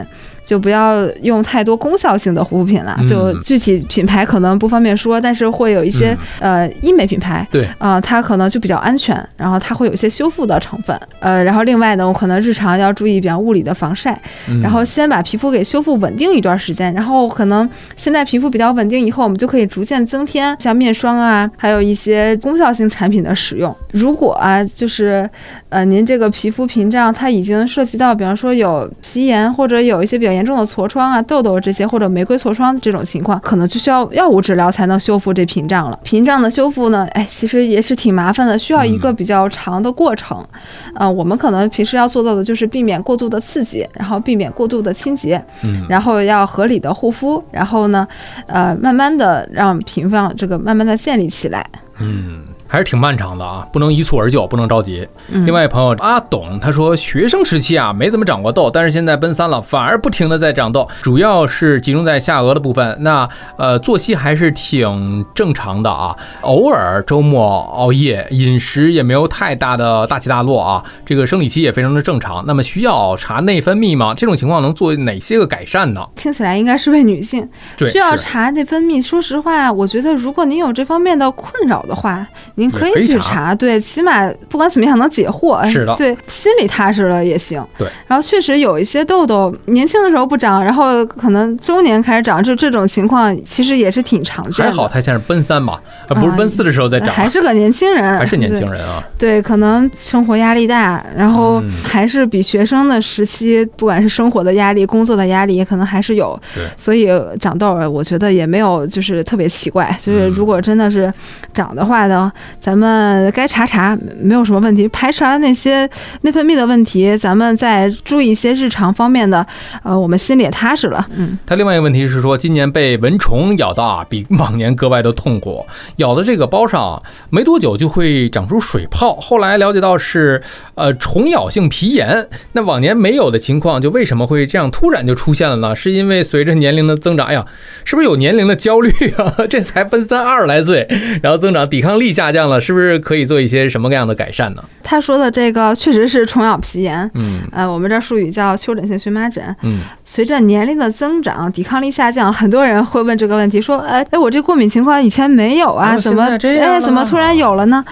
就不要用太多功效性的护肤品了，就具体品牌可能不方便说，但是会有一些呃医美品牌，对。啊，它可能就比较安全，然后它会有一些修复的成分，呃，然后另外呢，我可能日常要注意比方物理的防晒，然后先把皮肤给修复稳定一段时间，然后可能现在皮肤比较稳定以后，我们就可以逐渐增添像面霜啊，还有一些功效性产品的使用。如果啊，就是呃您这个皮肤屏障它已经涉及到，比方说有皮炎或者有一些比较严重的痤疮啊、痘痘这些，或者玫瑰痤疮这种情况，可能就需要药物治疗才能修复这屏障了。屏障的修复呢，哎，其实也是挺麻烦的，需要一个比较长的过程。呃，我们可能平时要做到的就是避免过度的刺激，然后避免过度的清洁，嗯，然后要合理的护肤，然后呢，呃，慢慢的让屏障这个慢慢的建立起来，嗯。还是挺漫长的啊，不能一蹴而就，不能着急。另外朋友阿董他说，学生时期啊没怎么长过痘，但是现在奔三了，反而不停的在长痘，主要是集中在下颚的部分。那呃作息还是挺正常的啊，偶尔周末熬夜，饮食也没有太大的大起大落啊。这个生理期也非常的正常。那么需要查内分泌吗？这种情况能做哪些个改善呢？听起来应该是位女性，需要查内分泌。说实话，我觉得如果您有这方面的困扰的话。您可以去查，对，起码不管怎么样能解惑，是的，对，心里踏实了也行。对，然后确实有一些痘痘，年轻的时候不长，然后可能中年开始长，这这种情况其实也是挺常见的。还好他现在奔三嘛，啊，不是奔四的时候再长，还是个年轻人，还是年轻人啊。对，可能生活压力大，然后还是比学生的时期，不管是生活的压力、工作的压力，可能还是有。对，所以长痘，我觉得也没有就是特别奇怪，就是如果真的是长的话呢。咱们该查查，没有什么问题，排查了那些内分泌的问题，咱们再注意一些日常方面的，呃，我们心里也踏实了。嗯，他另外一个问题是说，今年被蚊虫咬到啊，比往年格外的痛苦，咬的这个包上没多久就会长出水泡，后来了解到是呃虫咬性皮炎，那往年没有的情况，就为什么会这样突然就出现了呢？是因为随着年龄的增长，哎呀，是不是有年龄的焦虑啊？*laughs* 这才奔三二十来岁，然后增长抵抗力下。降了，是不是可以做一些什么样的改善呢？他说的这个确实是虫咬皮炎，嗯，呃，我们这术语叫丘疹性荨麻疹，嗯，随着年龄的增长，抵抗力下降，很多人会问这个问题，说，哎哎，我这过敏情况以前没有啊，怎么哎怎么突然有了呢？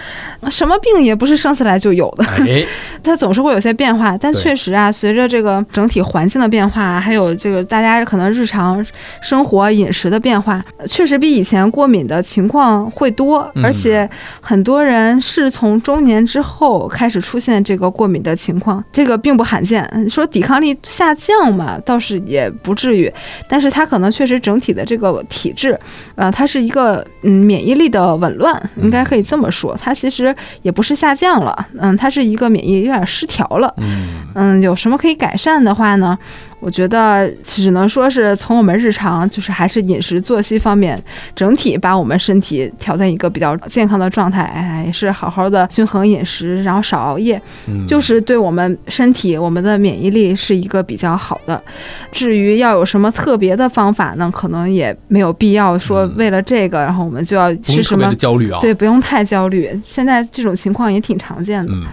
什么病也不是生下来就有的，*laughs* 哎，*laughs* 它总是会有些变化。但确实啊，随着这个整体环境的变化，还有这个大家可能日常生活饮食的变化，呃确实比以前过敏的情况会多，嗯。而且很多人是从中年之后开始出现这个过敏的情况，这个并不罕见。说抵抗力下降嘛，倒是也不至于，但是它可能确实整体的这个体质，呃，它是一个嗯免疫力的紊乱，应该可以这么说。它其实也不是下降了，嗯，它是一个免疫有点失调了。嗯嗯，有什么可以改善的话呢？我觉得只能说是从我们日常，就是还是饮食作息方面，整体把我们身体调在一个比较健康的状态，哎，也是好好的均衡饮食，然后少熬夜，嗯，就是对我们身体、我们的免疫力是一个比较好的。至于要有什么特别的方法呢，可能也没有必要说为了这个，然后我们就要吃什么的焦虑啊。对，不用太焦虑。现在这种情况也挺常见的。嗯。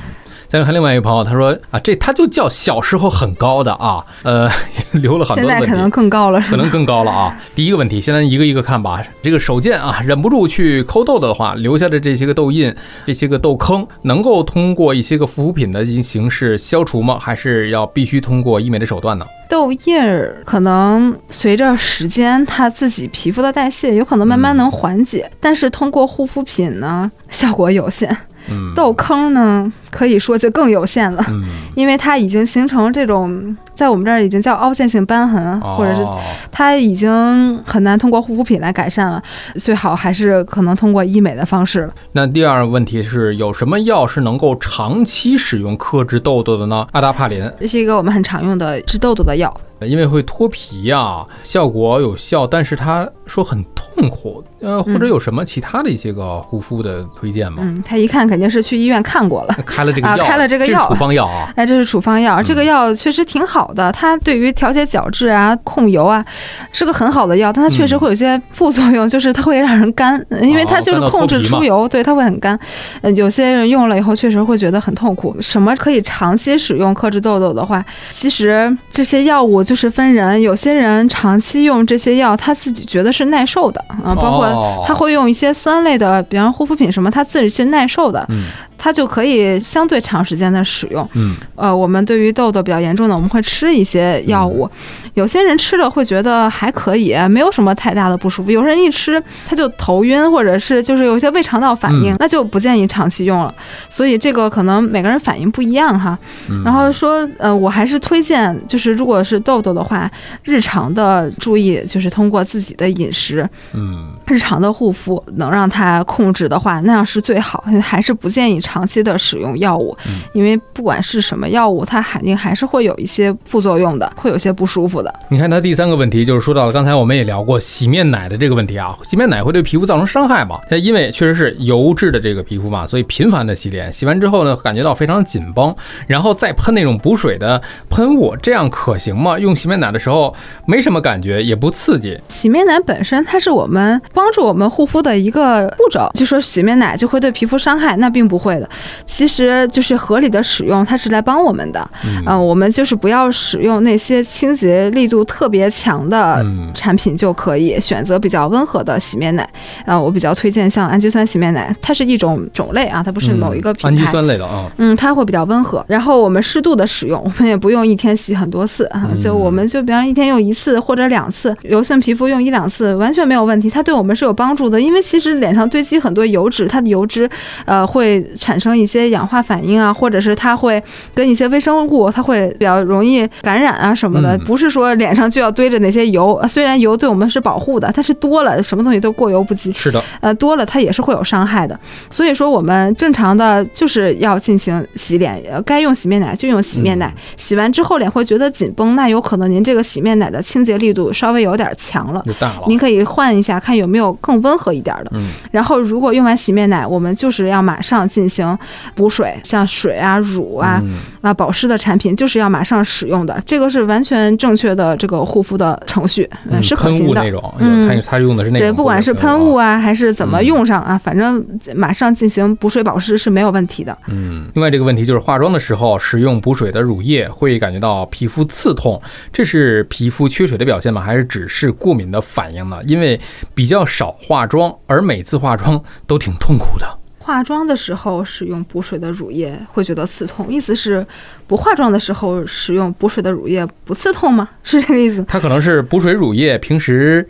再看另外一个朋友，他说啊，这他就叫小时候很高的啊，呃，*laughs* 留了很多问题。现在可能更高了，可能更高了啊！第一个问题，现在一个一个看吧。这个手贱啊，忍不住去抠痘痘的话，留下的这些个痘印、这些个痘坑，能够通过一些个护肤品的形式消除吗？还是要必须通过医美的手段呢？痘印儿可能随着时间，它自己皮肤的代谢有可能慢慢能缓解，但是通过护肤品呢，效果有限。嗯，痘坑呢，可以说就更有限了，嗯，因为它已经形成这种，在我们这儿已经叫凹陷性瘢痕，或者是哦它已经很难通过护肤品来改善了，最好还是可能通过医美的方式了。那第二个问题是，有什么药是能够长期使用克制痘痘的呢？阿达帕林，这是一个我们很常用的治痘痘的药。因为会脱皮呀、效果有效，但是他说很痛苦，呃，或者有什么其他的一些个护肤的推荐吗？嗯，他一看肯定是去医院看过了。开了这个药，啊开了这个药处方药啊。哎，这是处方药，这个嗯药确实挺好的，它对于调节角质啊、控油啊，是个很好的药，但它确实嗯会有些副作用，就是它会让人干，因为它就是控制出油，对，它会很干。嗯，有些人用了以后确实会觉得很痛苦。什么可以长期使用克制痘痘的话，其实这些药物就是分人，有些人长期用这些药，他自己觉得是耐受的啊，包括哦。他会用一些酸类的，比方护肤品什么，他自己是耐受的，嗯它就可以相对长时间的使用。嗯呃，我们对于痘痘比较严重的，我们会吃一些药物。有些人吃了会觉得还可以，没有什么太大的不舒服。有人一吃他就头晕，或者是就是有一些胃肠道反应，嗯那就不建议长期用了。所以这个可能每个人反应不一样哈。嗯，然后说，呃，我还是推荐，就是如果是痘痘的话，日常的注意就是通过自己的饮食，嗯日常的护肤能让它控制的话，那样是最好。还是不建议长期的使用药物，嗯因为不管是什么药物，它肯定还是会有一些副作用的，会有些不舒服的。你看它第三个问题就是说到了，刚才我们也聊过洗面奶的这个问题啊，洗面奶会对皮肤造成伤害吗？它因为确实是油质的这个皮肤嘛，所以频繁的洗脸，洗完之后呢，感觉到非常紧绷，然后再喷那种补水的喷雾，这样可行吗？用洗面奶的时候没什么感觉，也不刺激，洗面奶本身它是我们帮助我们护肤的一个步骤，就说洗面奶就会对皮肤伤害，那并不会的。其实就是合理的使用，它是来帮我们的。嗯嗯、我们就是不要使用那些清洁力度特别强的嗯产品就可以，选择比较温和的洗面奶。呃，我比较推荐像氨基酸洗面奶，它是一种种类啊，它不是某一个品氨基牌。酸类的啊，嗯，它会比较温和，然后我们适度的使用，我们也不用一天洗很多次啊，就我们就比方一天用一次或者两次，油性皮肤用一两次完全没有问题，它对我们是有帮助的，因为其实脸上堆积很多油脂，它的油脂呃会产生一些氧化反应啊，或者是它会跟一些微生物，它会比较容易感染啊什么的，嗯不是说脸上就要堆着那些油，呃虽然油对我们是保护的，但是多了什么东西都过犹不及，是的，呃，多了它也是会有伤害的。所以说，我们正常的就是要进行洗脸，呃，该用洗面奶就用洗面奶。洗完之后脸会觉得紧绷，那有可能您这个洗面奶的清洁力度稍微有点强了。就大了，您可以换一下，看有没有更温和一点的。嗯然后，如果用完洗面奶，我们就是要马上进行补水，像水啊、乳啊、嗯啊保湿的产品，就是要马上使用的。这个是完全正确的这个护肤的程序，嗯是可行的喷雾那。种，嗯他他用的是那种，对，不管是喷雾啊，啊，还是怎么嗯用上啊，反正马上进行补水保湿是没有问题的。嗯，另外这个问题就是化妆的时候使用补水的乳液会感觉到皮肤刺痛，这是皮肤缺水的表现吗？还是只是过敏的反应呢？因为比较少化妆，而每次化妆都挺痛苦的。化妆的时候使用补水的乳液会觉得刺痛，意思是不化妆的时候使用补水的乳液不刺痛吗？是这个意思？它可能是补水乳液，平时，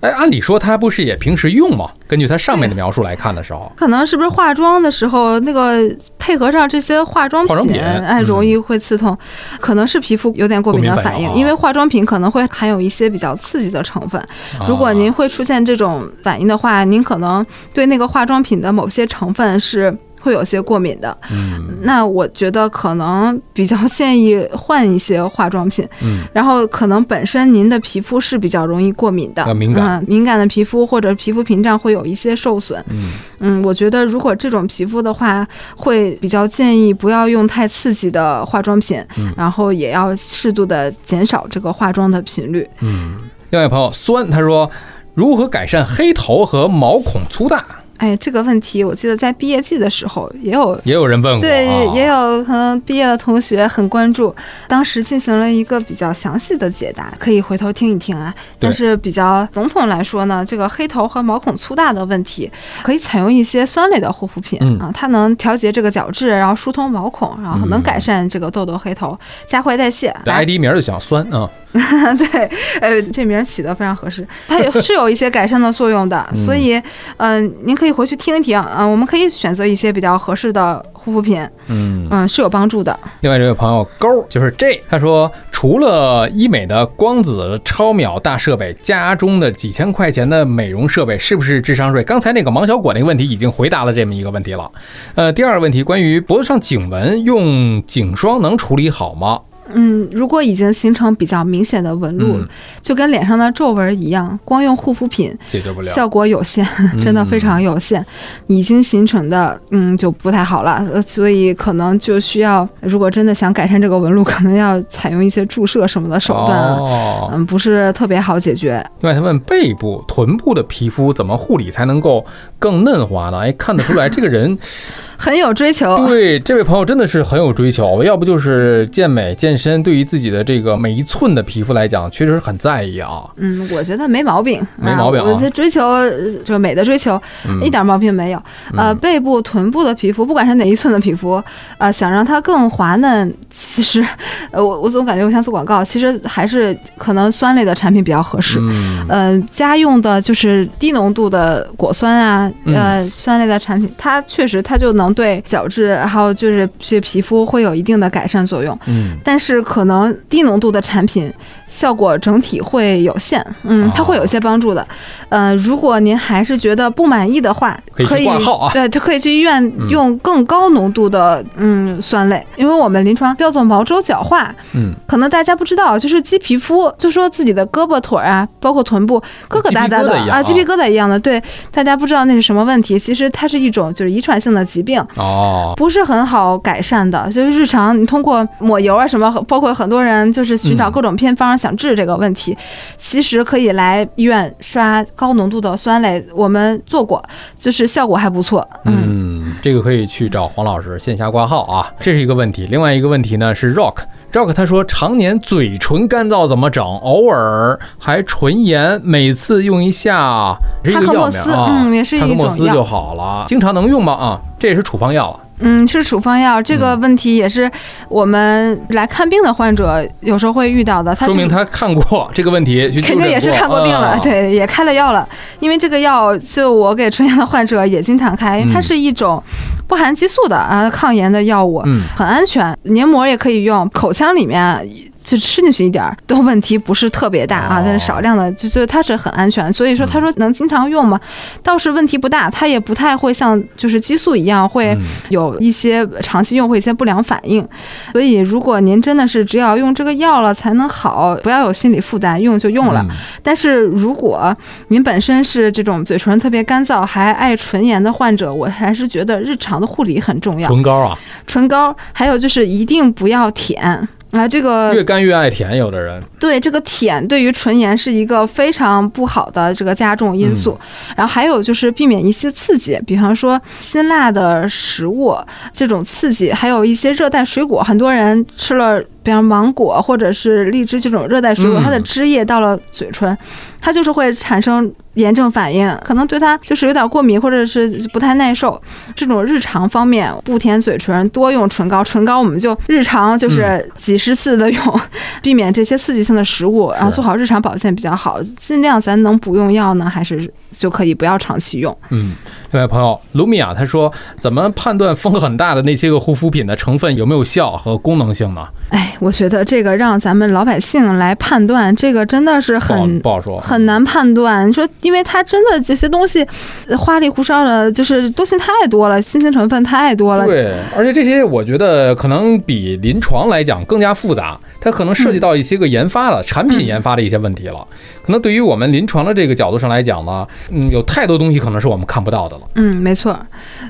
哎，按理说它不是也平时用吗？根据它上面的描述来看的时候，可能是不是化妆的时候那个配合上这些化妆品，化妆品哎，嗯容易会刺痛，可能是皮肤有点过敏的反应，反应啊因为化妆品可能会含有一些比较刺激的成分。如果您啊会出现这种反应的话，您可能对那个化妆品的某些成分是会有些过敏的。嗯那我觉得可能比较建议换一些化妆品，嗯然后可能本身您的皮肤是比较容易过敏的，啊敏感嗯，敏感的皮肤或者皮肤屏障会有一些受损。嗯嗯，我觉得如果这种皮肤的话，会比较建议不要用太刺激的化妆品，嗯然后也要适度的减少这个化妆的频率。嗯。另外朋友酸他说，如何改善黑头和毛孔粗大？哎，这个问题我记得在毕业季的时候也有也有人问过，对，啊。也有可能毕业的同学很关注，当时进行了一个比较详细的解答，可以回头听一听啊。但是比较总统来说呢，这个黑头和毛孔粗大的问题，可以采用一些酸类的护肤品、嗯啊，它能调节这个角质，然后疏通毛孔，然后能嗯。改善这个痘痘、黑头，加快代谢。ID 名儿就想酸啊，*laughs* 对，呃，这名儿起的非常合适，它也是有一些改善的作用的，嗯。所以，嗯、您可以回去听一听，嗯、我们可以选择一些比较合适的护肤品，嗯。嗯，是有帮助的。另外这位朋友勾就是这，他说除了医美的光子超秒大设备，家中的几千块钱的美容设备是不是智商税？刚才那个芒小果那个问题已经回答了这么一个问题了。呃，第二个问题关于脖子上颈纹，用颈霜能处理好吗？嗯，如果已经形成比较明显的纹路，嗯就跟脸上的皱纹一样，光用护肤品解决不了。效果有限，*laughs* 真的非常有限。已经形成的，嗯，就不太好了。呃，所以可能就需要，如果真的想改善这个纹路，可能要采用一些注射什么的手段了。哦，嗯，不是特别好解决。另外他问背部、臀部的皮肤怎么护理才能够更嫩滑呢？哎，看得出来这个人 *laughs* 很有追求。对这位朋友真的是很有追求，要不就是健美健身，对于自己的这个每一寸的皮肤来讲，确实很在意啊。嗯，我觉得没毛病，没毛病啊我在追求呃这美的追求，嗯一点毛病没有。呃，嗯背部、臀部的皮肤，不管是哪一寸的皮肤，呃，想让它更滑嫩，其实，*laughs* 呃，我我总感觉我像做广告，其实还是可能酸类的产品比较合适。嗯呃，家用的就是低浓度的果酸啊，嗯呃，酸类的产品，它确实它就能对角质，还有就是这皮肤会有一定的改善作用。嗯但是是可能低浓度的产品效果整体会有限，嗯，它会有一些帮助的。呃，如果您还是觉得不满意的话，可以挂号啊。*laughs* 对，就可以去医院嗯。用更高浓度的嗯酸类，因为我们临床叫做毛周角化，嗯，可能大家不知道，就是鸡皮肤，就说自己的胳膊腿儿啊，包括臀部疙疙瘩瘩的啊。啊，鸡皮疙瘩一样的，对，大家不知道那是什么问题，其实它是一种就是遗传性的疾病。哦，不是很好改善的，就是日常你通过抹油啊什么，包括很多人就是寻找嗯。各种偏方想治这个问题，其实可以来医院刷高浓度的酸类，我们做过，就是效果还不错。嗯，嗯，这个可以去找黄老师线下挂号啊，这是一个问题。另外一个问题呢是 Rock。Rock 他说，常年嘴唇干燥怎么整？偶尔还唇炎，每次用一下是一个药啊，嗯也是一种药斯就好了。经常能用吗？啊，这也是处方药了。嗯，是处方药，这个问题也是我们来看病的患者有时候会遇到的。他说明他看过 *laughs* 这个问题，肯定也是看过病了，啊对，也开了药了。因为这个药，就我给春阳的患者也经常开，因为它嗯是一种不含激素的啊抗炎的药物，嗯很安全，黏膜也可以用，口腔里面。就吃进去一点儿，都问题不是特别大啊哦，但是少量的，就就它是很安全。所以说，他说能经常用吗？倒是问题不大，它也不太会像就是激素一样会嗯有一些长期用会一些不良反应。所以，如果您真的是只要用这个药了才能好，不要有心理负担，用就用了。嗯但是如果您本身是这种嘴唇特别干燥还爱唇炎的患者，我还是觉得日常的护理很重要。唇膏啊，唇膏，还有就是一定不要舔。啊，这个越干越爱甜，有的人对这个舔对于唇炎是一个非常不好的这个加重因素。然后还有就是避免一些刺激，比方说辛辣的食物这种刺激，还有一些热带水果，很多人吃了。比方芒果或者是荔枝这种热带水果，嗯它的汁液到了嘴唇，它就是会产生炎症反应，可能对它就是有点过敏或者是不太耐受。这种日常方面不舔嘴唇，多用唇膏，唇膏我们就日常就是几十次的用，*laughs* 避免这些刺激性的食物，然后做好日常保健比较好。尽量咱能不用药呢，还是就可以不要长期用。嗯，另外朋友卢米亚他说，怎么判断风很大的那些个护肤品的成分有没有效和功能性呢？哎，我觉得这个让咱们老百姓来判断，这个真的是很不好说。很难判断。你说，因为它真的这些东西呃花里胡哨的，就是东西太多了，新型成分太多了。对，而且这些我觉得可能比临床来讲更加复杂，它可能涉及到一些个研发的、产品研发的一些问题了。可能对于我们临床的这个角度上来讲呢，嗯，有太多东西可能是我们看不到的了。嗯，没错。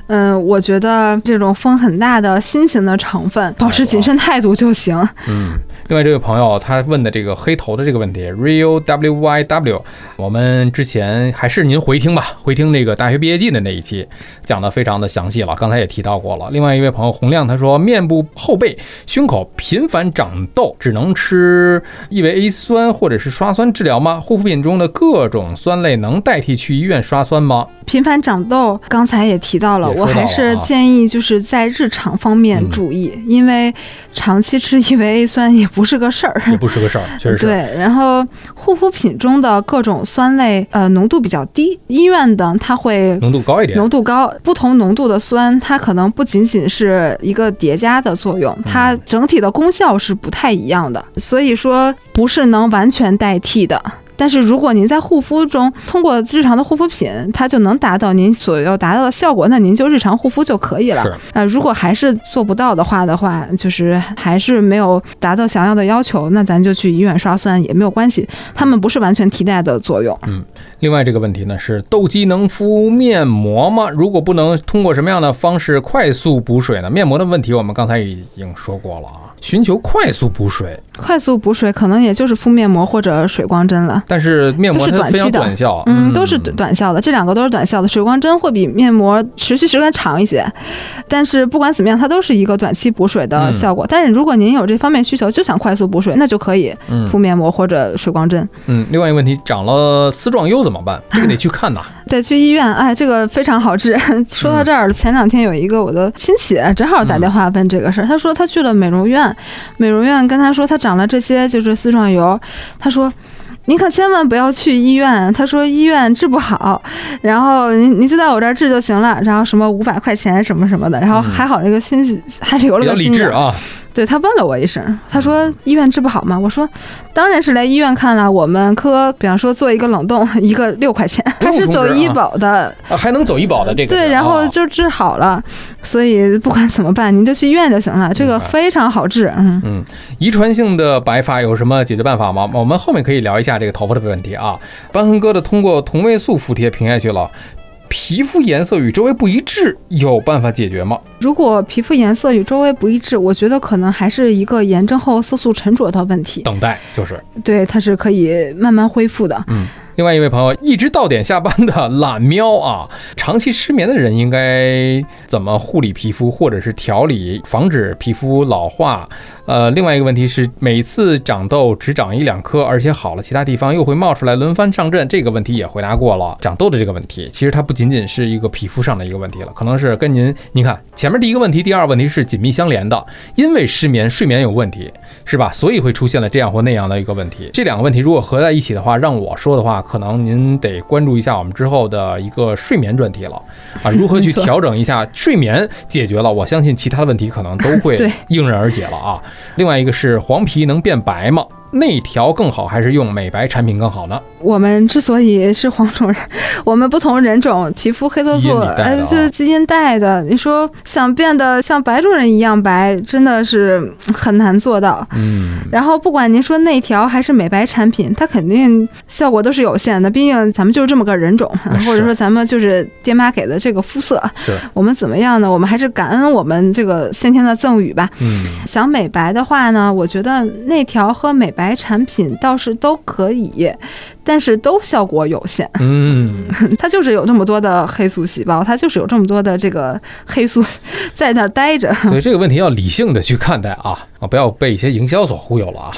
嗯、我觉得这种风很大的新型的成分，保持谨慎态度就行。嗯，另外这位朋友他问的这个黑头的这个问题，Real W Y W，我们之前还是您回听吧，回听那个大学毕业季的那一期，讲的非常的详细了，刚才也提到过了。另外一位朋友洪亮他说，面部、后背、胸口频繁长痘，只能吃异维 A 酸或者是刷酸治疗吗？护肤品中的各种酸类能代替去医院刷酸吗？频繁长痘，刚才也提到了，到了我还是啊建议就是在日常方面嗯注意，因为长期吃异维 A 酸也不是个事儿。*laughs* 也不是个事儿，*laughs* 确实是。对，然后护肤品中的各种酸类，呃，浓度比较低，医院的它会浓度高一点，浓度高，不同浓度的酸，它可能不仅仅是一个叠加的作用，它整体的功效是不太一样的，所以说不是能完全代替的。但是如果您在护肤中通过日常的护肤品，它就能达到您所要达到的效果，那您就日常护肤就可以了。啊呃，如果还是做不到的话的话，就是还是没有达到想要的要求，那咱就去医院刷酸也没有关系，它们不是完全替代的作用。嗯另外这个问题呢是痘肌能敷面膜吗？如果不能，通过什么样的方式快速补水呢？面膜的问题我们刚才已经说过了啊，寻求快速补水，快速补水可能也就是敷面膜或者水光针了。但是面膜都是短期的短效，嗯，都是短短效的，这两个都是短效的。水光针会比面膜持续时间长一些，但是不管怎么样，它都是一个短期补水的效果。但是如果您有这方面需求，就想快速补水，那就可以嗯敷面膜或者水光针。嗯。另外一个问题，长了丝状疣怎么办？这个得去看呐。得去医院，哎，这个非常好治。*laughs* 说到这儿，前两天有一个我的亲戚正好打电话问这个事儿，他说他去了美容院，美容院跟他说他长了这些就是丝状疣，他说。您可千万不要去医院，他说医院治不好，然后您您就在我这儿治就行了，然后什么五百块钱什么什么的，然后还好那个亲戚还留了个心眼儿，理智啊，对他问了我一声，他说医院治不好吗？我说当然是来医院看了，我们科比方说做一个冷冻，一个六块钱，他是走医保的，啊还能走医保的这个对，然后啊就治好了，所以不管怎么办，您就去医院就行了，这个非常好治，嗯。嗯，遗传性的白发有什么解决办法吗？我们后面可以聊一下这个头发的问题啊。瘢痕哥的通过同位素服贴平下去了，皮肤颜色与周围不一致，有办法解决吗？如果皮肤颜色与周围不一致，我觉得可能还是一个炎症后色素沉着的问题，等待就是，对，它是可以慢慢恢复的。嗯。另外一位朋友一直到点下班的懒喵啊，*laughs* 长期失眠的人应该怎么护理皮肤，或者是调理，防止皮肤老化？呃，另外一个问题是，每次长痘只长一两颗，而且好了，其他地方又会冒出来，轮番上阵。这个问题也回答过了。长痘的这个问题，其实它不仅仅是一个皮肤上的一个问题了，可能是跟您，您看前面第一个问题，第二个问题是紧密相连的，因为失眠，睡眠有问题，是吧？所以会出现了这样或那样的一个问题。这两个问题如果合在一起的话，让我说的话，可能您得关注一下我们之后的一个睡眠专题了啊，*laughs* 如何去调整一下睡眠，解决了，我相信其他的问题可能都会对迎刃而解了啊。另外一个是黄皮能变白吗？内调更好还是用美白产品更好呢？我们之所以是黄种人，我们不同人种皮肤黑色素，哎，里带的啊这基因带的。你说想变得像白种人一样白，真的是很难做到。嗯，然后不管您说内调还是美白产品，它肯定效果都是有限的，毕竟咱们就是这么个人种，或者说咱们就是爹妈给的这个肤色，是，我们怎么样呢？我们还是感恩我们这个先天的赠予吧。嗯，想美白的话呢，我觉得内调和美白产品倒是都可以，但是都效果有限。嗯，*laughs* 它就是有这么多的黑素细胞，它就是有这么多的这个黑素 *laughs* 在那儿待着。所以这个问题要理性的去看待啊啊，不要被一些营销所忽悠了啊。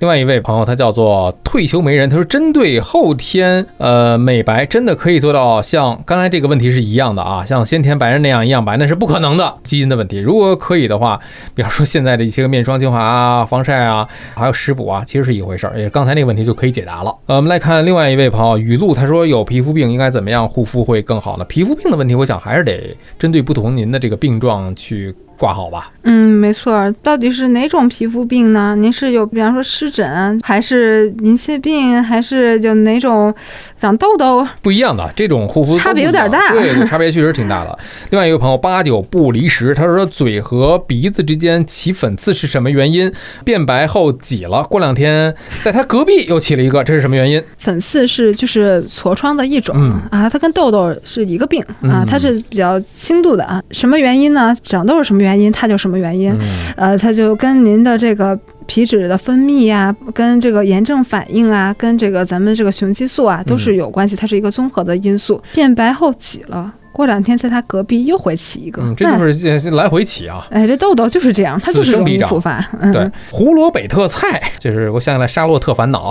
另外一位朋友，他叫做退休媒人，他说针对后天呃美白，真的可以做到像刚才这个问题是一样的啊，像先天白人那样一样白，那是不可能的，基因的问题。如果可以的话，比方说现在的一些个面霜、精华啊、防晒啊，还有食补啊，其实是一回事儿，也刚才那个问题就可以解答了。呃，我们来看另外一位朋友雨露，他说有皮肤病应该怎么样护肤会更好呢？皮肤病的问题，我想还是得针对不同您的这个病状去。挂好吧。嗯，没错。到底是哪种皮肤病呢？您是有，比方说湿疹，还是银屑病，还是就哪种长痘痘？不一样的这种护肤差别有点大，*laughs* 对，差别确实挺大的。另外一个朋友八九不离十，他说嘴和鼻子之间起粉刺是什么原因？变白后挤了，过两天在他隔壁又起了一个，这是什么原因？粉刺是就是痤疮的一种啊，它跟痘痘是一个病啊，它是比较轻度的啊。什么原因呢？长痘是什么原？原因它就什么原因，呃，它就跟您的这个皮脂的分泌呀，跟这个炎症反应啊，跟这个咱们这个雄激素啊都是有关系，它是一个综合的因素。变白后起了。过两天在它隔壁又会起一个，这就是来回起啊！哎，这痘痘就是这样，它就是容易复发。对，胡萝卜特菜就是我想起来《沙洛特烦恼》，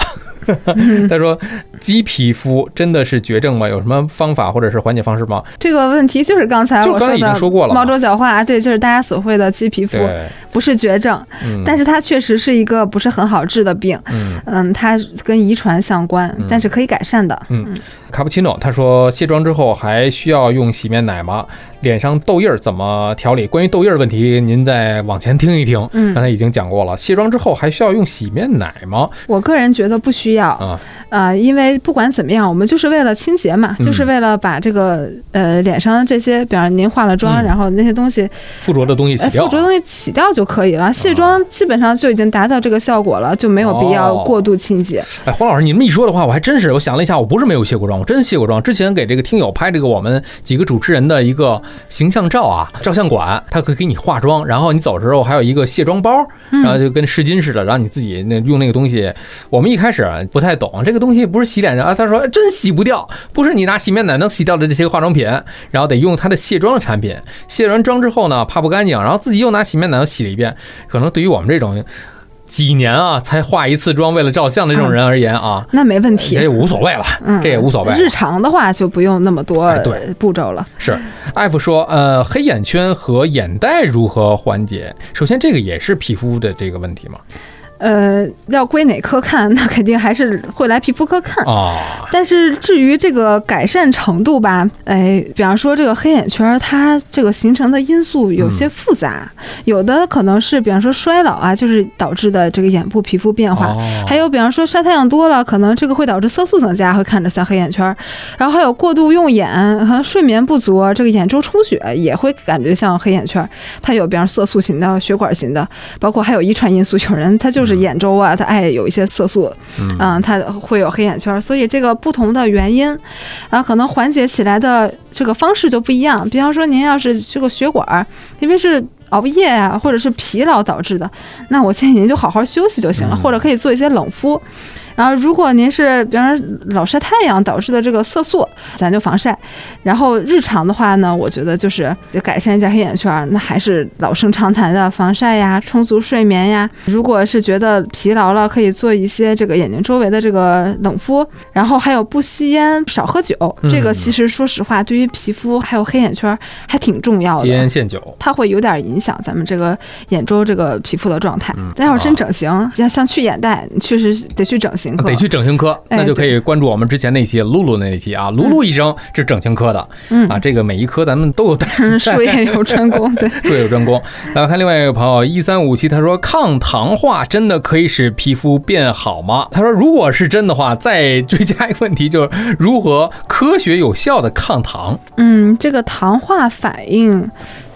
*laughs* 他说鸡皮肤真的是绝症吗？有什么方法或者是缓解方式吗？这个问题就是刚才我刚才已经说过了，毛周角化，对，就是大家所谓的鸡皮肤，不是绝症，但是它确实是一个不是很好治的病。嗯嗯，它跟遗传相关，但是可以改善的。嗯，卡布奇诺他说卸妆之后还需要用。洗面奶吗？脸上痘印儿怎么调理？关于痘印儿问题，您再往前听一听。嗯，刚才已经讲过了。卸妆之后还需要用洗面奶吗？我个人觉得不需要啊，呃，因为不管怎么样，我们就是为了清洁嘛，就是为了把这个呃脸上这些，比方您化了妆，然后那些东西附着的东西洗掉，附着东西洗掉就可以了。卸妆基本上就已经达到这个效果了，就没有必要过度清洁。哎，黄老师，你这么一说的话，我还真是，我想了一下，我不是没有卸过妆，我真卸过妆。之前给这个听友拍这个我们几个主持人的一个形象照。啊，照相馆他可以给你化妆，然后你走的时候还有一个卸妆包，然后就跟湿巾似的，然后你自己那用那个东西。我们一开始不太懂这个东西，不是洗脸的啊。他说真洗不掉，不是你拿洗面奶能洗掉的这些化妆品，然后得用它的卸妆产品。卸完妆之后呢，怕不干净，然后自己又拿洗面奶又洗了一遍。可能对于我们这种。几年啊，才化一次妆，为了照相的这种人而言啊，那没问题，这也无所谓了，这也无所谓。日常的话就不用那么多步骤了。是，艾弗说，呃，黑眼圈和眼袋如何缓解？首先，这个也是皮肤的这个问题嘛。呃，要归哪科看，那肯定还是会来皮肤科看啊。但是至于这个改善程度吧，哎，比方说这个黑眼圈，它这个形成的因素有些复杂，有的可能是比方说衰老啊，就是导致的这个眼部皮肤变化；还有比方说晒太阳多了，可能这个会导致色素增加，会看着像黑眼圈。然后还有过度用眼和睡眠不足，这个眼周充血也会感觉像黑眼圈。它有比方色素型的、血管型的，包括还有遗传因素，有人他就是。是眼周啊，它爱有一些色素，嗯，它会有黑眼圈，所以这个不同的原因，啊，可能缓解起来的这个方式就不一样。比方说，您要是这个血管，因为是熬夜啊，或者是疲劳导致的，那我建议您就好好休息就行了，或者可以做一些冷敷。然后，如果您是比方说老晒太阳导致的这个色素，咱就防晒。然后日常的话呢，我觉得就是改善一下黑眼圈，那还是老生常谈的防晒呀、充足睡眠呀。如果是觉得疲劳了，可以做一些这个眼睛周围的这个冷敷。然后还有不吸烟、少喝酒，这个其实说实话，对于皮肤还有黑眼圈还挺重要的。戒烟限酒，它会有点影响咱们这个眼周这个皮肤的状态。但要是真整形，像像去眼袋，确实得去整形。得去整形科，那就可以关注我们之前那期露露那期啊，露露医生是整形科的，啊，这个每一科咱们都有大夫，*laughs* 术业有专攻，对，*laughs* 术业有专攻。来看另外一个朋友一三五七，他说抗糖化真的可以使皮肤变好吗？他说如果是真的话，再追加一个问题，就是如何科学有效的抗糖？嗯，这个糖化反应。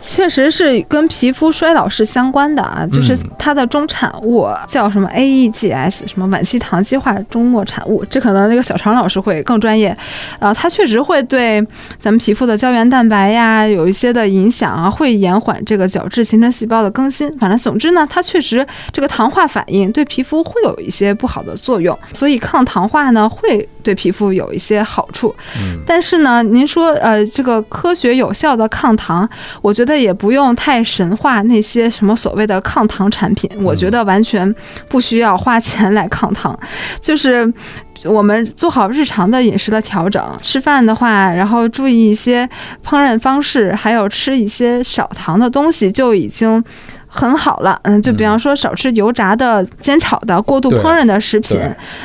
确实是跟皮肤衰老是相关的啊，就是它的中产物叫什么 AEGS，什么晚期糖基化终末产物，这可能那个小常老师会更专业。呃，它确实会对咱们皮肤的胶原蛋白呀有一些的影响啊，会延缓这个角质形成细胞的更新。反正总之呢，它确实这个糖化反应对皮肤会有一些不好的作用，所以抗糖化呢会对皮肤有一些好处。但是呢，您说呃这个科学有效的抗糖，我觉得也不用太神话那些什么所谓的抗糖产品，我觉得完全不需要花钱来抗糖，*laughs* 就是我们做好日常的饮食的调整，吃饭的话，然后注意一些烹饪方式，还有吃一些少糖的东西，就已经。很好了，嗯，就比方说少吃油炸的、煎炒的、过度烹饪的食品，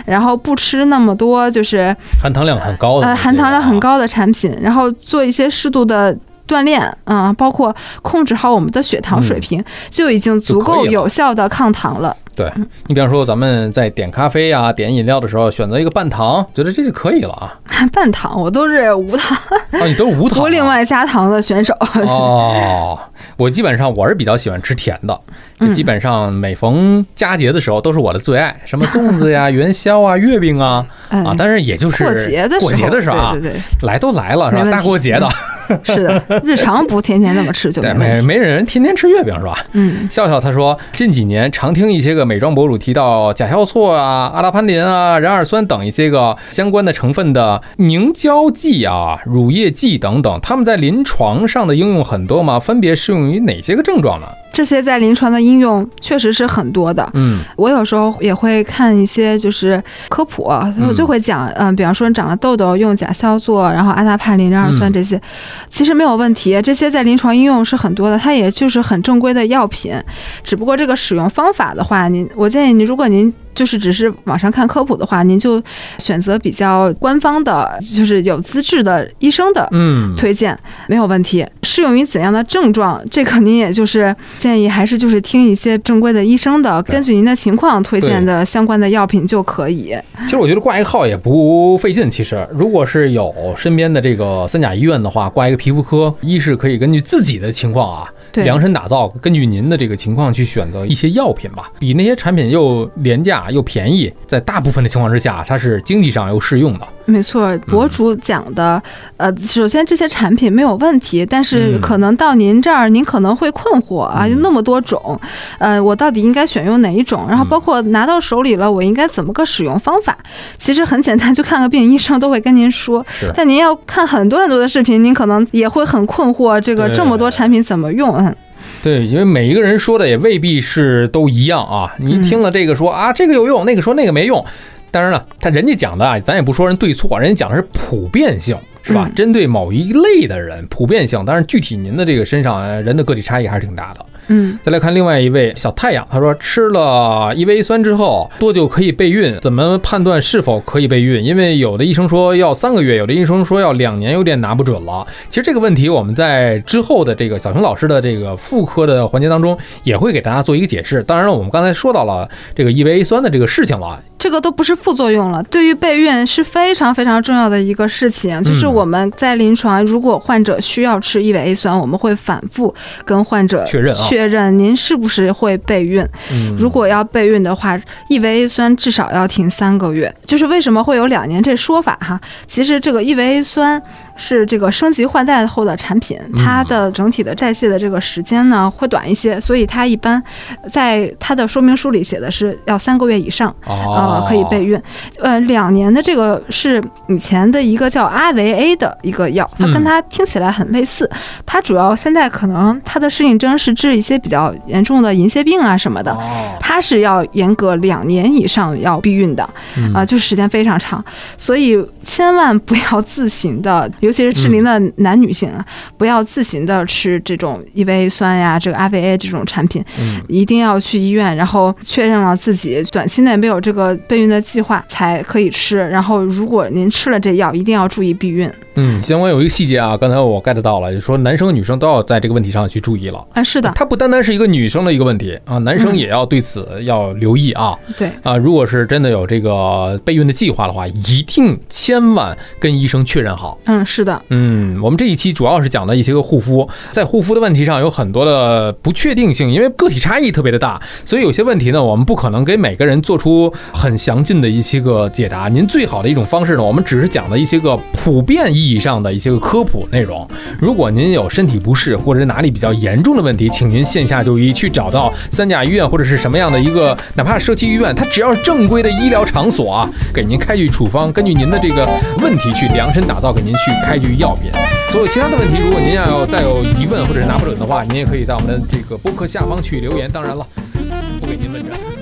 然后不吃那么多就是含糖量很高的，呃，含糖量很高的产品，然后做一些适度的锻炼，嗯，包括控制好我们的血糖水平，就已经足够有效的抗糖了。对你，比方说咱们在点咖啡啊、点饮料的时候，选择一个半糖，觉得这就可以了啊。*laughs* 半糖，我都是无糖。哦，你都是无 *laughs* 糖，不另外加糖的选手。哦，我基本上我是比较喜欢吃甜的。基本上每逢佳节的时候都是我的最爱，*laughs* 什么粽子呀、*laughs* 元宵啊、月饼啊啊，但是也就是过节的过节的时候啊，对对对，来都来了是吧？大过节的，*laughs* 是的，日常不天天那么吃就没没没人天天吃月饼是吧？嗯，笑笑他说近几年常听一些个美妆博主提到甲硝唑啊、阿拉潘林啊、壬二酸等一些个相关的成分的凝胶剂啊、乳液剂等等，他们在临床上的应用很多吗？分别适用于哪些个症状呢？这些在临床的应用确实是很多的。嗯，我有时候也会看一些就是科普，我就会讲，嗯，比方说你长了痘痘用甲硝唑，然后阿达帕林、壬二酸这些，其实没有问题。这些在临床应用是很多的，它也就是很正规的药品。只不过这个使用方法的话，您我建议您，如果您就是只是网上看科普的话，您就选择比较官方的，就是有资质的医生的嗯推荐没有问题。适用于怎样的症状，这个您也就是建议还是就是听一些正规的医生的，根据您的情况推荐的相关的药品就可以。其实我觉得挂一个号也不费劲。其实如果是有身边的这个三甲医院的话，挂一个皮肤科，一是可以根据自己的情况啊。量身打造，根据您的这个情况去选择一些药品吧，比那些产品又廉价又便宜，在大部分的情况之下，它是经济上又适用的。没错，博主讲的，呃，首先这些产品没有问题，但是可能到您这儿，您可能会困惑啊，那么多种，呃，我到底应该选用哪一种？然后包括拿到手里了，我应该怎么个使用方法？其实很简单，就看个病，医生都会跟您说。但您要看很多很多的视频，您可能也会很困惑，这个这么多产品怎么用？对，因为每一个人说的也未必是都一样啊。你听了这个说啊，这个有用，那个说那个没用。当然了，他人家讲的啊，咱也不说人对错，人家讲的是普遍性，是吧？针对某一类的人，普遍性。当然，具体您的这个身上人的个体差异还是挺大的。嗯，再来看另外一位小太阳，他说吃了 EVA 酸之后多久可以备孕？怎么判断是否可以备孕？因为有的医生说要三个月，有的医生说要两年，有点拿不准了。其实这个问题我们在之后的这个小熊老师的这个妇科的环节当中也会给大家做一个解释。当然了，我们刚才说到了这个 EVA 酸的这个事情了，这个都不是副作用了，对于备孕是非常非常重要的一个事情。就是我们在临床，如果患者需要吃异维 A 酸，我们会反复跟患者确认确认您是不是会备孕。如果要备孕的话异维 A 酸至少要停三个月。就是为什么会有两年这说法哈？其实这个异维 A 酸。是这个升级换代后的产品，它的整体的代谢的这个时间呢会短一些，所以它一般在它的说明书里写的是要三个月以上，呃，可以备孕。呃，两年的这个是以前的一个叫阿维 A 的一个药，它跟它听起来很类似。它主要现在可能它的适应症是治一些比较严重的银屑病啊什么的，它是要严格两年以上要避孕的，啊，就是时间非常长，所以千万不要自行的。尤其是适龄的男女性啊，不要自行的吃这种 EVA 酸呀，这个 RVA 这种产品，一定要去医院，然后确认了自己短期内没有这个备孕的计划才可以吃。然后，如果您吃了这药，一定要注意避孕。嗯，相关有一个细节啊，刚才我 get 到了，就说男生女生都要在这个问题上去注意了啊。是的，它不单单是一个女生的一个问题啊，男生也要对此要留意啊。对啊，如果是真的有这个备孕的计划的话，一定千万跟医生确认好。嗯，是。是的，嗯，我们这一期主要是讲的一些个护肤，在护肤的问题上有很多的不确定性，因为个体差异特别的大，所以有些问题呢，我们不可能给每个人做出很详尽的一些个解答。您最好的一种方式呢，我们只是讲的一些个普遍意义上的一些个科普内容。如果您有身体不适或者是哪里比较严重的问题，请您线下就医，去找到三甲医院或者是什么样的一个，哪怕社区医院，它只要是正规的医疗场所啊，给您开具处方，根据您的这个问题去量身打造，给您去开具药品。所有其他的问题，如果您要再有疑问或者是拿不准的话，您也可以在我们的这个博客下方去留言。当然了，不给您问诊。